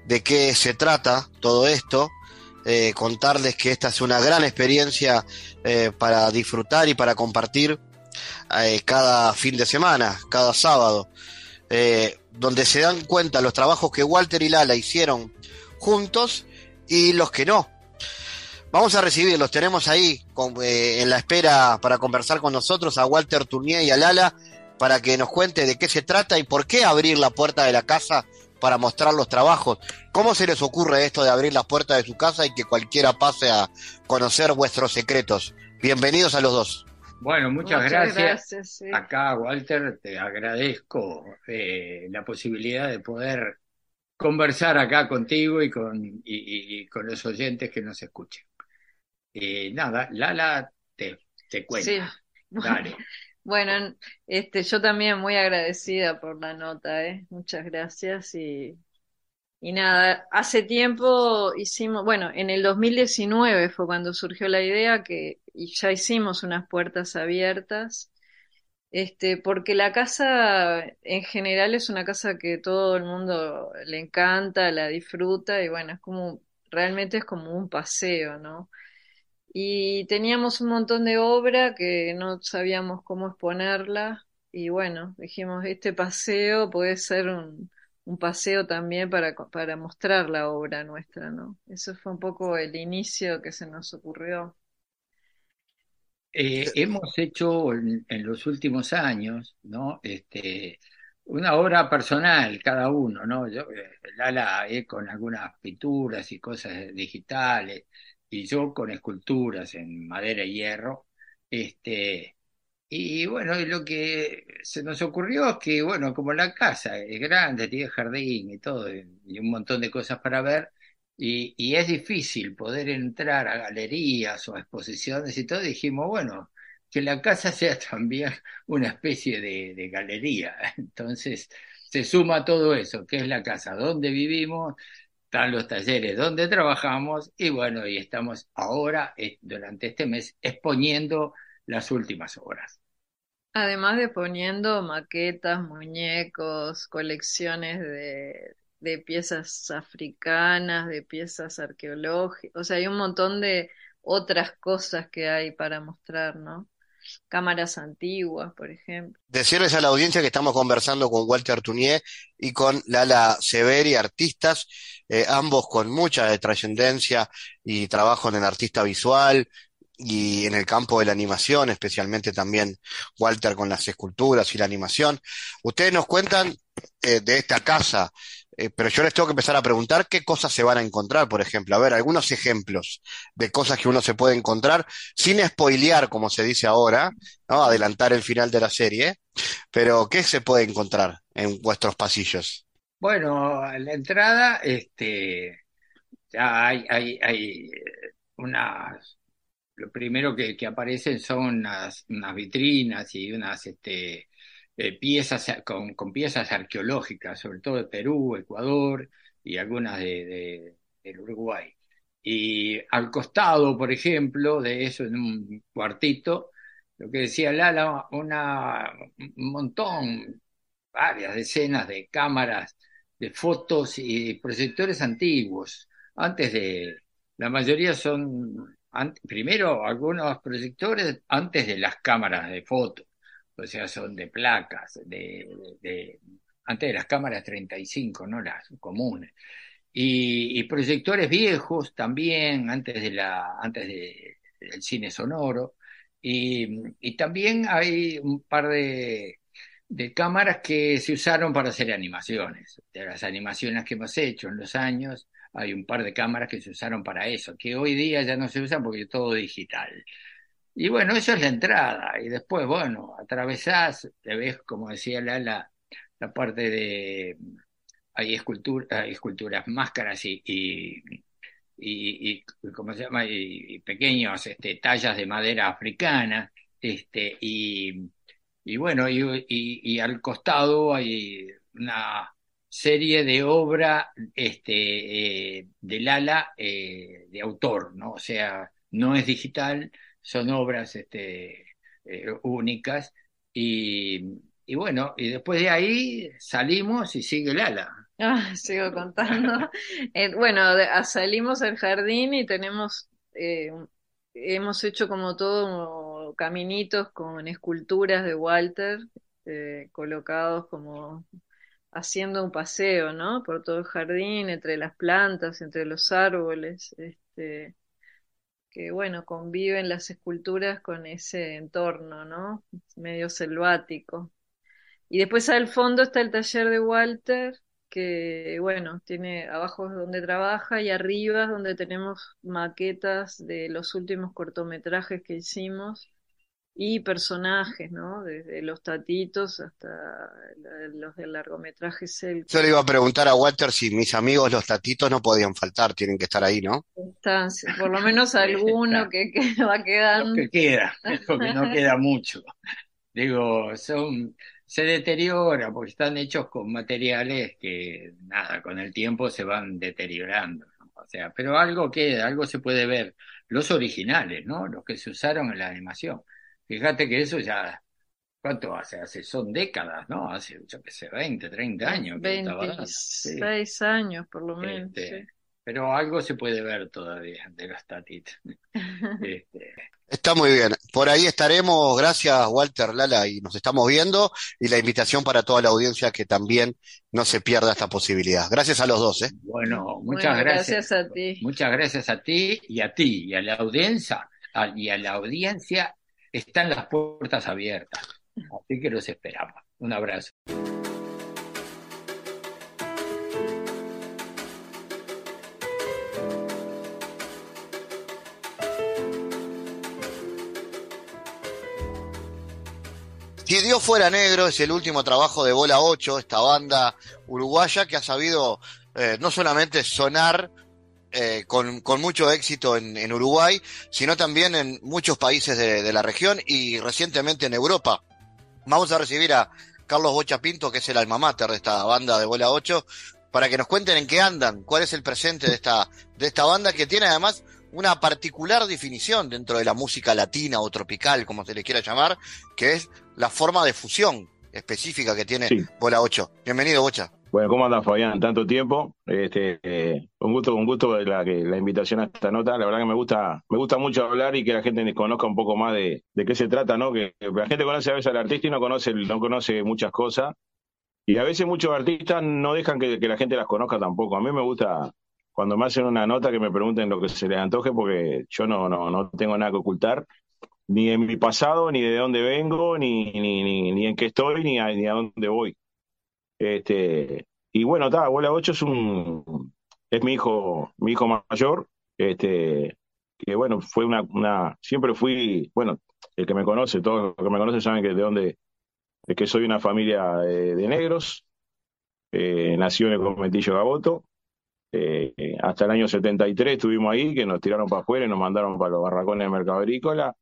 S6: de qué se trata todo esto, eh, contarles que esta es una gran experiencia eh, para disfrutar y para compartir cada fin de semana, cada sábado, donde se dan cuenta los trabajos que Walter y Lala hicieron juntos y los que no. Vamos a recibirlos, tenemos ahí eh, en la espera para conversar con nosotros a Walter Tournier y a Lala para que nos cuente de qué se trata y por qué abrir la puerta de la casa para mostrar los trabajos. ¿Cómo se les ocurre esto de abrir la puerta de su casa y que cualquiera pase a conocer vuestros secretos? Bienvenidos a los dos.
S7: Bueno, muchas, gracias. Acá, Walter, te agradezco eh, la posibilidad de poder conversar acá contigo y con, y, con los oyentes que nos escuchen. Eh, nada, Lala te, te. Sí. Dale.
S8: Bueno, este, yo también muy agradecida por la nota, ¿eh? muchas gracias y, y nada, hace tiempo hicimos, bueno, en el 2019 fue cuando surgió la idea que y ya hicimos unas puertas abiertas este, porque la casa en general es una casa que todo el mundo le encanta, la disfruta y bueno, es como, realmente es como un paseo, ¿no? Y teníamos un montón de obra que no sabíamos cómo exponerla y bueno, dijimos, este paseo puede ser un, un paseo también para, para mostrar la obra nuestra, ¿no? Eso fue un poco el inicio que se nos ocurrió.
S7: Eh, hemos hecho en, los últimos años, ¿no? Este, una obra personal cada uno, ¿no? Yo, eh, Lala eh, con algunas pinturas y cosas digitales, y yo con esculturas en madera y hierro. Este, y bueno, lo que se nos ocurrió es que, bueno, como la casa es grande, tiene jardín y todo, y un montón de cosas para ver, y, es difícil poder entrar a galerías o a exposiciones y todo, dijimos, bueno, que la casa sea también una especie de, galería. Entonces, se suma todo eso, que es la casa donde vivimos, están los talleres donde trabajamos y bueno, y estamos ahora, eh, durante este mes, exponiendo las últimas obras.
S8: Además de poniendo maquetas, muñecos, colecciones de, de piezas africanas, de piezas arqueológicas, o sea, hay un montón de otras cosas que hay para mostrar, ¿no? Cámaras antiguas, por ejemplo.
S6: Decirles a la audiencia que estamos conversando con Walter Tunier y con Lala Severi, artistas, eh, ambos con mucha trascendencia y trabajo en el artista visual, y en el campo de la animación, especialmente también Walter con las esculturas y la animación. Ustedes nos cuentan eh, de esta casa, eh, pero yo les tengo que empezar a preguntar qué cosas se van a encontrar, por ejemplo. A ver, algunos ejemplos de cosas que uno se puede encontrar sin spoilear, como se dice ahora, ¿no? Adelantar el final de la serie. Pero, ¿qué se puede encontrar en vuestros pasillos?
S7: Bueno, a la entrada, este, ya hay, hay, hay unas, lo primero que, que aparecen son unas, unas vitrinas y unas, este, eh, piezas con, con, piezas arqueológicas, sobre todo de Perú, Ecuador y algunas de, del Uruguay. Y al costado, por ejemplo, de eso, en un cuartito, lo que decía Lala, una, un montón, varias decenas de cámaras, de fotos y proyectores antiguos. Antes de, la mayoría son, primero algunos proyectores antes de las cámaras de fotos o sea, son de placas, de, antes de las cámaras 35, ¿no? Las comunes. Y, proyectores viejos también, antes, de la, antes de, del cine sonoro. Y, también hay un par de, de cámaras que se usaron para hacer animaciones. De las animaciones que hemos hecho en los años, hay un par de cámaras que se usaron para eso, que hoy día ya no se usan porque es todo digital. Y bueno, eso es la entrada. Y después, bueno, atravesás, te ves, como decía Lala, la parte de... Hay, escultura, esculturas, máscaras y, y, y, ¿cómo se llama? Y, pequeños este, tallas de madera africana. Este, y, y bueno, y, al costado hay una serie de obra este, eh, del ala eh, de autor, ¿no? O sea, no es digital, son obras este, eh, únicas. Y, y, bueno, y después de ahí salimos y sigue el ala.
S8: Ah, sigo contando. bueno, salimos al jardín y tenemos, hemos hecho como todo caminitos con esculturas de Walter, colocados como haciendo un paseo, ¿no? Por todo el jardín, entre las plantas, entre los árboles, este, que bueno, conviven las esculturas con ese entorno, ¿no? Medio selvático. Y después al fondo está el taller de Walter, que bueno, tiene abajo es donde trabaja y arriba es donde tenemos maquetas de los últimos cortometrajes que hicimos y personajes, ¿no? Desde los tatitos hasta los del largometraje Cel.
S6: Yo le iba a preguntar a Walter si mis amigos los tatitos no podían faltar, tienen que estar ahí, ¿no?
S8: Están, por lo menos alguno que, va quedando.
S7: que queda, porque no queda mucho. Digo, son, se deteriora porque están hechos con materiales que, nada, con el tiempo se van deteriorando. O sea, pero algo queda, algo se puede ver. Los originales, ¿no? Los que se usaron en la animación Fíjate que eso ya, ¿cuánto hace? Hace, son décadas, ¿no? Hace, yo qué sé, 20, 30 años.
S8: 26 años por lo menos.
S7: Este, pero algo se puede ver todavía de los tatitos.
S6: Este, Está muy bien. Por ahí estaremos. Gracias, Walter Lala, y nos estamos viendo. Y la invitación para toda la audiencia que también no se pierda esta posibilidad. Gracias a los dos. ¿eh?
S7: Bueno, muchas gracias.
S8: Gracias a ti.
S7: Muchas gracias a ti y a ti y a la audiencia y a la audiencia están las puertas abiertas. Así que los esperamos. Un abrazo.
S6: Si Dios fuera negro es el último trabajo de Bola 8, esta banda uruguaya que ha sabido eh, no solamente sonar eh, con, mucho éxito en, Uruguay, sino también en muchos países de, la región y recientemente en Europa. Vamos a recibir a Carlos Bocha Pinto, que es el alma mater de esta banda de Bola 8, para que nos cuenten en qué andan, cuál es el presente de esta, de esta banda que tiene además una particular definición dentro de la música latina o tropical, como se le quiera llamar, que es la forma de fusión específica que tiene Bola 8. Bienvenido, Bocha.
S9: Bueno, ¿cómo andas, Fabián? Tanto tiempo. Este, eh, un gusto, un gusto la, la invitación a esta nota. La verdad que me gusta, me gusta mucho hablar y que la gente conozca un poco más de, qué se trata, ¿no? Que, la gente conoce a veces al artista y no conoce, no conoce muchas cosas. Y a veces muchos artistas no dejan que, que la gente las conozca tampoco. A mí me gusta cuando me hacen una nota que me pregunten lo que se les antoje, porque yo no, no, no tengo nada que ocultar, ni en mi pasado, ni de dónde vengo, ni, ni, ni, en qué estoy, ni ni a dónde voy. Este, y bueno, está, Abuela 8 es un es mi hijo, mi hijo mayor, este, que bueno, fue una, una, siempre fui, bueno, el que me conoce, todos los que me conocen saben que de dónde, de que soy una familia de, negros, eh, nació en el conventillo Gaboto, eh, hasta el año 73 estuvimos ahí, que nos tiraron para afuera y nos mandaron para los barracones del mercado agrícola,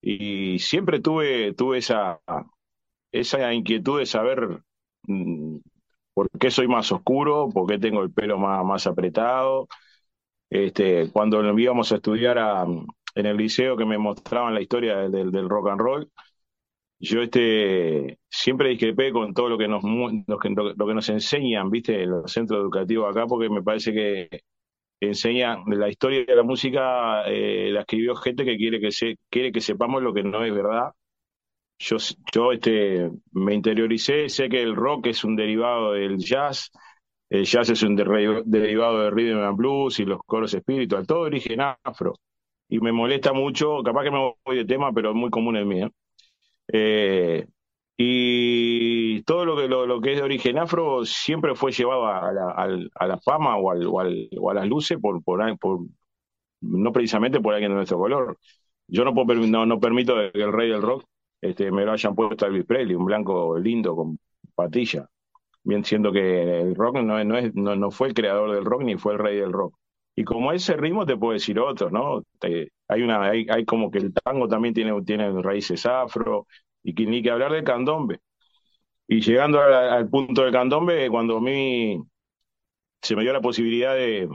S9: y siempre tuve, tuve esa, esa inquietud de saber por qué soy más oscuro, por qué tengo el pelo más, más apretado. Este, cuando íbamos a estudiar en el liceo que me mostraban la historia del, del, rock and roll, yo este, siempre discrepé con todo lo que nos, lo que, lo que nos enseñan, viste, en los centros educativos acá, porque me parece que enseñan la historia de la música, eh, la escribió gente que quiere que, se, quiere que sepamos lo que no es verdad yo, yo este, me interioricé, sé que el rock es un derivado del jazz, el jazz es un derivado del rhythm and blues y los coros espiritual, todo origen afro. Y me molesta mucho, capaz que me voy de tema, pero es muy común en mí. ¿eh? Eh, y todo lo que lo, que es de origen afro siempre fue llevado a la, fama o, al, o, a las luces por, por, no precisamente por alguien de nuestro color. Yo no, puedo, no, no permito que el rey del rock este, me lo hayan puesto a Elvis Presley, un blanco lindo con patilla. Bien, siendo que el rock no, no, es, no, no fue el creador del rock ni fue el rey del rock. Y como ese ritmo te puedo decir otro, ¿no? hay una, hay, hay, como que el tango también tiene, tiene raíces afro, y que, ni que hablar del candombe. Y llegando al punto del candombe, cuando a mí se me dio la posibilidad de,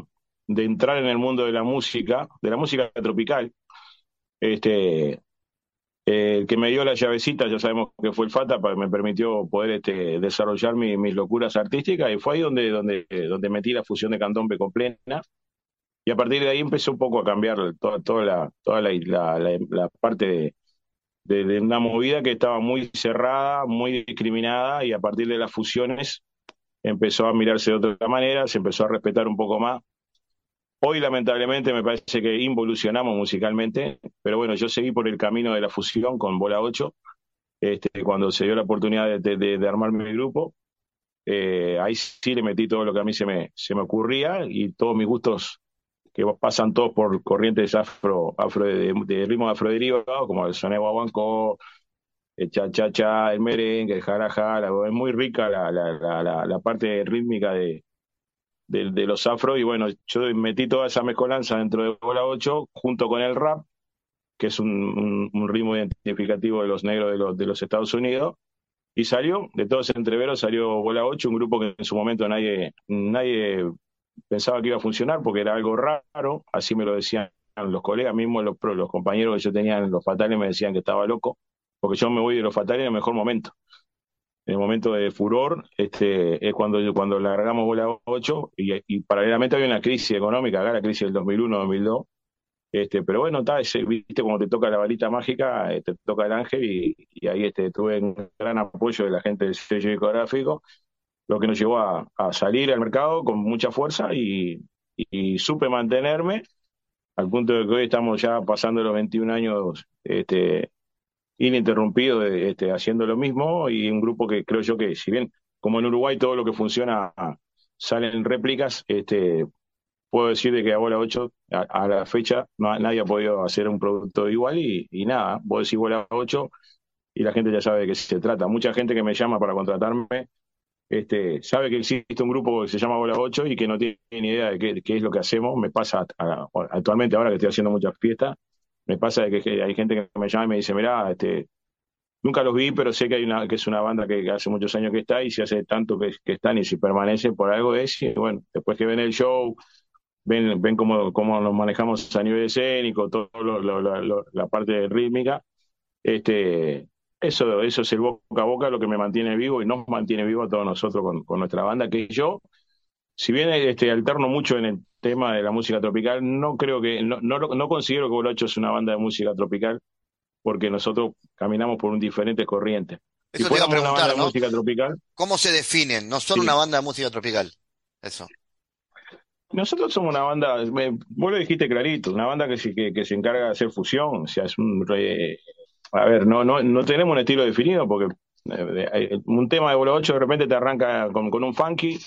S9: de entrar en el mundo de la música, de la música tropical, este, el que me dio la llavecita, ya sabemos que fue el Fata, me permitió poder este, desarrollar mis locuras artísticas y fue ahí donde, donde, donde metí la fusión de candombe con plena. Y a partir de ahí empezó un poco a cambiar toda, toda, la, toda la, la, parte de, una movida que estaba muy cerrada, muy discriminada y a partir de las fusiones empezó a mirarse de otra manera, se empezó a respetar un poco más Hoy lamentablemente me parece que involucionamos musicalmente, pero bueno, yo seguí por el camino de la fusión con Bola 8, este, cuando se dio la oportunidad de, armar mi grupo. Eh, ahí sí le metí todo lo que a mí se me, se me ocurría y todos mis gustos que pasan todos por corrientes afro, afro de, de ritmo afroderivados, como el soneo guaguancó, el cha-cha-cha, el merengue, el jaraja, es muy rica la, la, la, la parte rítmica de, de, los afro y bueno, yo metí toda esa mezcolanza dentro de Bola 8 junto con el rap, que es un, ritmo identificativo de los negros de los, de los Estados Unidos, y salió, de todos entreveros salió Bola 8, un grupo que en su momento nadie, nadie pensaba que iba a funcionar porque era algo raro, así me lo decían los colegas mismos, los, los compañeros que yo tenía en los fatales me decían que estaba loco, porque yo me voy de los fatales en el mejor momento en el momento de furor, este, es cuando, cuando largamos bola 8 y, paralelamente había una crisis económica, acá la crisis del 2001-2002. Este, pero bueno, está, viste como te toca la varita mágica, eh, te toca el ángel y, ahí este, tuve un gran apoyo de la gente del sello discográfico, lo que nos llevó a, salir al mercado con mucha fuerza y, y, supe mantenerme al punto de que hoy estamos ya pasando los 21 años este, ininterrumpido este, haciendo lo mismo y un grupo que creo yo que, si bien como en Uruguay todo lo que funciona salen réplicas, este, puedo decir de que a Bola 8, a, la fecha, nadie ha podido hacer un producto igual y, nada, vos decís Bola 8 y la gente ya sabe de qué se trata. Mucha gente que me llama para contratarme este, sabe que existe un grupo que se llama Bola 8 y que no tiene ni idea de qué, es lo que hacemos. Me pasa actualmente, ahora que estoy haciendo muchas fiestas, me pasa que hay gente que me llama y me dice, mira, este, nunca los vi, pero sé que hay una, que es una banda que, hace muchos años que está y si hace tanto que, están y si permanece por algo es, y bueno, después que ven el show, ven, ven cómo, cómo nos manejamos a nivel escénico, todo la parte rítmica, este, eso, eso es el boca a boca lo que me mantiene vivo y nos mantiene vivo a todos nosotros con, con nuestra banda, que yo si bien este, alterno mucho en el tema de la música tropical, no creo que, no, no, no considero que Bolocho es una banda de música tropical, porque nosotros caminamos por un diferente corriente.
S2: Eso te iba a preguntar, ¿no? música tropical, ¿Cómo se definen? No son una banda de música tropical. Eso.
S9: Nosotros somos una banda, vos lo dijiste clarito, una banda que, que, que se encarga de hacer fusión, o sea, es un... a ver, no, no, no tenemos un estilo definido, porque eh, un tema de Bolo 8 de repente te arranca con, con un funky,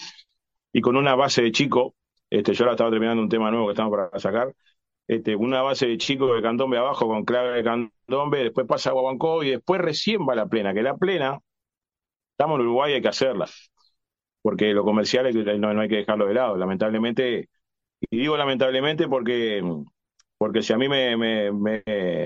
S9: y con una base de chico, este, yo ahora estaba terminando un tema nuevo que estamos para sacar, este, una base de chico de candombe abajo con clave de candombe, después pasa a Guabancó y después recién va la plena, que la plena, estamos en Uruguay, hay que hacerla, porque lo comercial no, no hay que dejarlo de lado, lamentablemente, y digo lamentablemente porque porque si a mí me, me, me,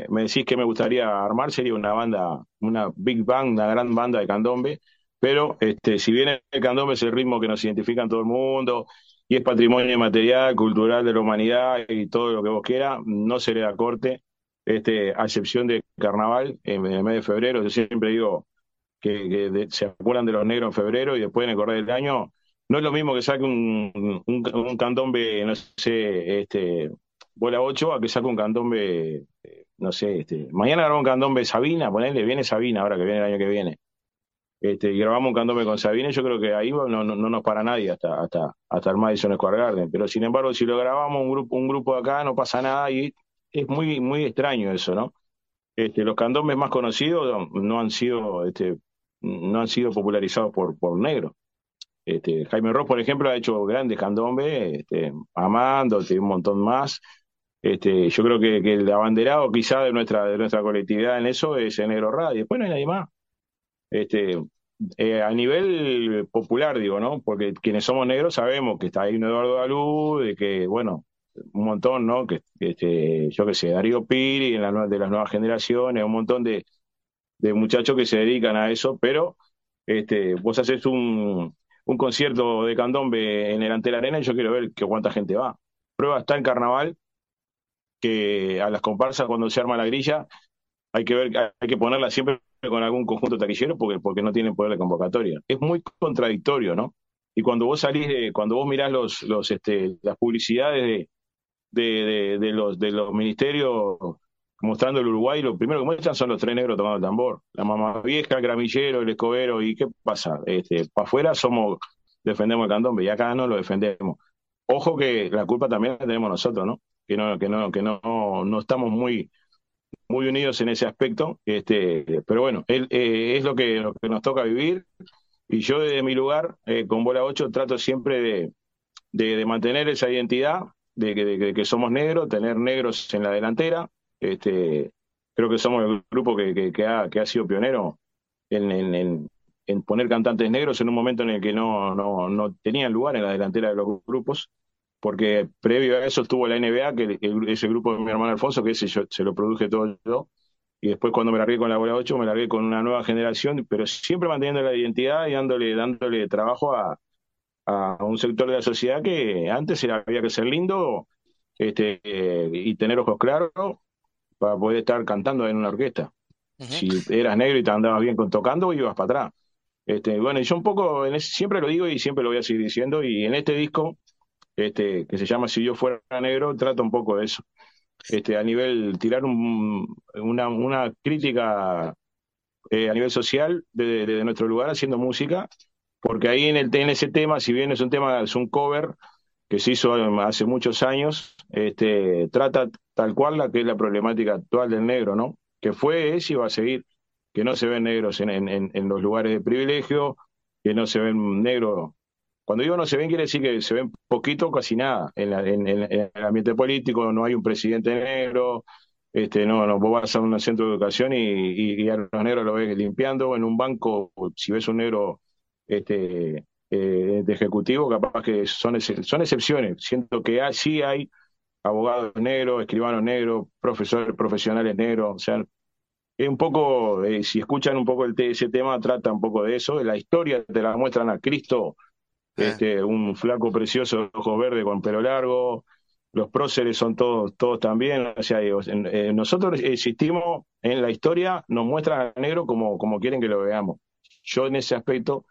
S9: me, decís que me gustaría armar, sería una banda, una big band, una gran banda de candombe, pero este, si bien el candombe es el ritmo que nos identifica en todo el mundo y es patrimonio material, cultural de la humanidad y todo lo que vos quieras, no se le da corte, este, a excepción de carnaval en el mes de febrero. Yo siempre digo que, se acuerdan de los negros en febrero y después en el correr del año. No es lo mismo que saque un, un, candombe, no sé, este, bola 8, a que saque un candombe, eh, no sé, este, mañana grabamos un candombe Sabina, ponele, viene Sabina ahora que viene el año que viene este, y grabamos un candombe con Sabine, yo creo que ahí no, no, nos para nadie hasta, hasta, hasta el Madison Square Garden. Pero sin embargo, si lo grabamos un grupo, un grupo de acá, no pasa nada y es muy, muy extraño eso, ¿no? Este, los candombes más conocidos no han sido este, no han sido popularizados por, por negros. Este, Jaime Ross, por ejemplo, ha hecho grandes candombe, este, Amando, un montón más. Este, yo creo que, el abanderado quizá de nuestra, de nuestra colectividad en eso es el Negro Radio. Después no hay nadie más. Este, eh, a nivel popular, digo, ¿no? Porque quienes somos negros sabemos que está ahí un Eduardo Dalú, de que, bueno, un montón, ¿no? Que, este, yo qué sé, Darío Piri, en la, de las nuevas generaciones, un montón de, de muchachos que se dedican a eso, pero este, vos haces un, un concierto de candombe en el ante la arena y yo quiero ver que cuánta gente va. Prueba está en carnaval, que a las comparsas cuando se arma la grilla hay que ver, hay que ponerla siempre con algún conjunto taquillero porque, porque no tienen poder de convocatoria. Es muy contradictorio, ¿no? Y cuando vos salís de, cuando vos mirás los, los, este, las publicidades de, de, de, los, de los ministerios mostrando el Uruguay, lo primero que muestran son los tres negros tomando el tambor. La mamá vieja, el gramillero, el escobero, ¿y qué pasa? Este, para afuera somos, defendemos el candombe y acá no lo defendemos. Ojo que la culpa también la tenemos nosotros, ¿no? Que no, que no, que no, no estamos muy, muy unidos en ese aspecto, este, pero bueno, él, eh, es lo que, lo que nos toca vivir. Y yo desde mi lugar, eh, con Bola 8, trato siempre de, de, mantener esa identidad, de, de, que somos negros, tener negros en la delantera, este, creo que somos el grupo que, que, ha, que ha sido pionero en, en, en, poner cantantes negros en un momento en el que no, no, no tenían lugar en la delantera de los grupos porque previo a eso estuvo la NBA, que ese grupo de mi hermano Alfonso, que ese yo, se lo produje todo yo, y después cuando me largué con la bola 8, me largué con una nueva generación, pero siempre manteniendo la identidad y dándole, dándole trabajo a, a un sector de la sociedad que antes era, había que ser lindo este, y tener ojos claros para poder estar cantando en una orquesta. Si eras negro y te andabas bien con tocando, ibas para atrás. Este, bueno, yo un poco, en siempre lo digo y siempre lo voy a seguir diciendo, y en este disco este, que se llama Si yo fuera negro, trata un poco de eso. Este, a nivel, tirar una, una, crítica eh, a nivel social desde de, nuestro lugar haciendo música, porque ahí en, el, en ese tema, si bien es un tema, es un cover que se hizo hace muchos años, este, trata tal cual la que es la problemática actual del negro, ¿no? Que fue, es y va a seguir, que no se ven negros en, en, en los lugares de privilegio, que no se ven negros cuando digo no se ven, quiere decir que se ven poquito, casi nada. En, el ambiente político no hay un presidente negro, este, no, no, vos vas a un centro de educación y, a los negros lo ves limpiando. En un banco, si ves un negro este, eh, de ejecutivo, capaz que son, son excepciones. Siento que sí hay abogados negros, escribanos negros, profesores profesionales negros, o sea, es un poco, eh, si escuchan un poco el, ese tema, trata un poco de eso. La historia te la muestran a Cristo. Este, un flaco precioso, ojos verdes con pelo largo, los próceres son todos, todos también, o sea, eh, nosotros existimos en la historia, nos muestran a negro como, como quieren que lo veamos. Yo en ese aspecto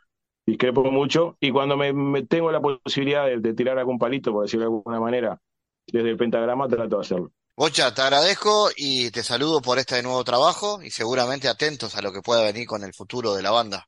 S9: discrepo mucho y cuando me, tengo la posibilidad de, tirar algún palito, por decirlo de alguna manera, desde el pentagrama trato de hacerlo.
S2: Bocha, te agradezco y te saludo por este nuevo trabajo y seguramente atentos a lo que pueda venir con el futuro de la banda.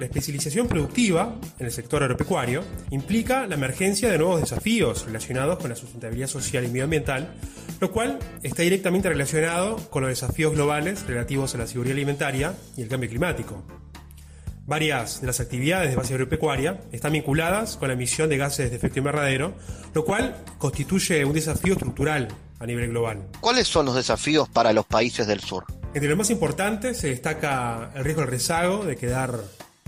S10: La especialización productiva en el sector agropecuario implica la emergencia de nuevos desafíos relacionados con la sustentabilidad social y medioambiental, lo cual está directamente relacionado con los desafíos globales relativos a la seguridad alimentaria y el cambio climático. Varias de las actividades de base agropecuaria están vinculadas con la emisión de gases de efecto invernadero, lo cual constituye un desafío estructural a nivel global.
S2: ¿Cuáles son los desafíos para los países del sur?
S10: Entre los más importantes se destaca el riesgo del rezago de quedar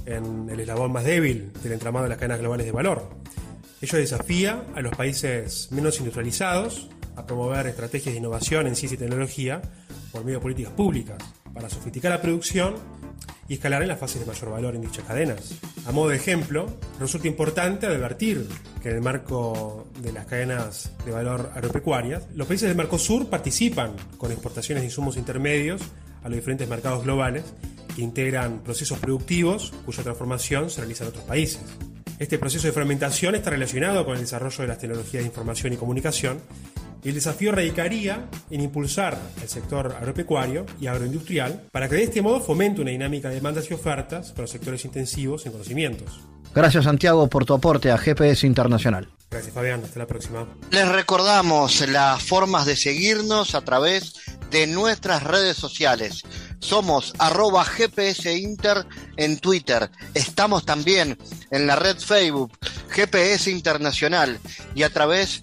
S10: en el eslabón más débil del entramado de las cadenas globales de valor. Ello desafía a los países menos industrializados a promover estrategias de innovación en ciencia y tecnología por medio de políticas públicas para sofisticar la producción y escalar en las fases de mayor valor en dichas cadenas. A modo de ejemplo, resulta importante advertir que en el marco de las cadenas de valor agropecuarias, los países del Mercosur participan con exportaciones de insumos intermedios a los diferentes mercados globales que integran procesos productivos cuya transformación se realiza en otros países. Este proceso de fermentación está relacionado con el desarrollo de las tecnologías de información y comunicación el desafío radicaría en impulsar el sector agropecuario y agroindustrial para que de este modo fomente una dinámica de demandas y ofertas con los sectores intensivos en conocimientos.
S2: Gracias Santiago por tu aporte a GPS Internacional.
S10: Gracias Fabián, hasta la próxima.
S6: Les recordamos las formas de seguirnos a través de nuestras redes sociales. Somos arroba GPS Inter en Twitter. Estamos también en la red Facebook GPS Internacional y a través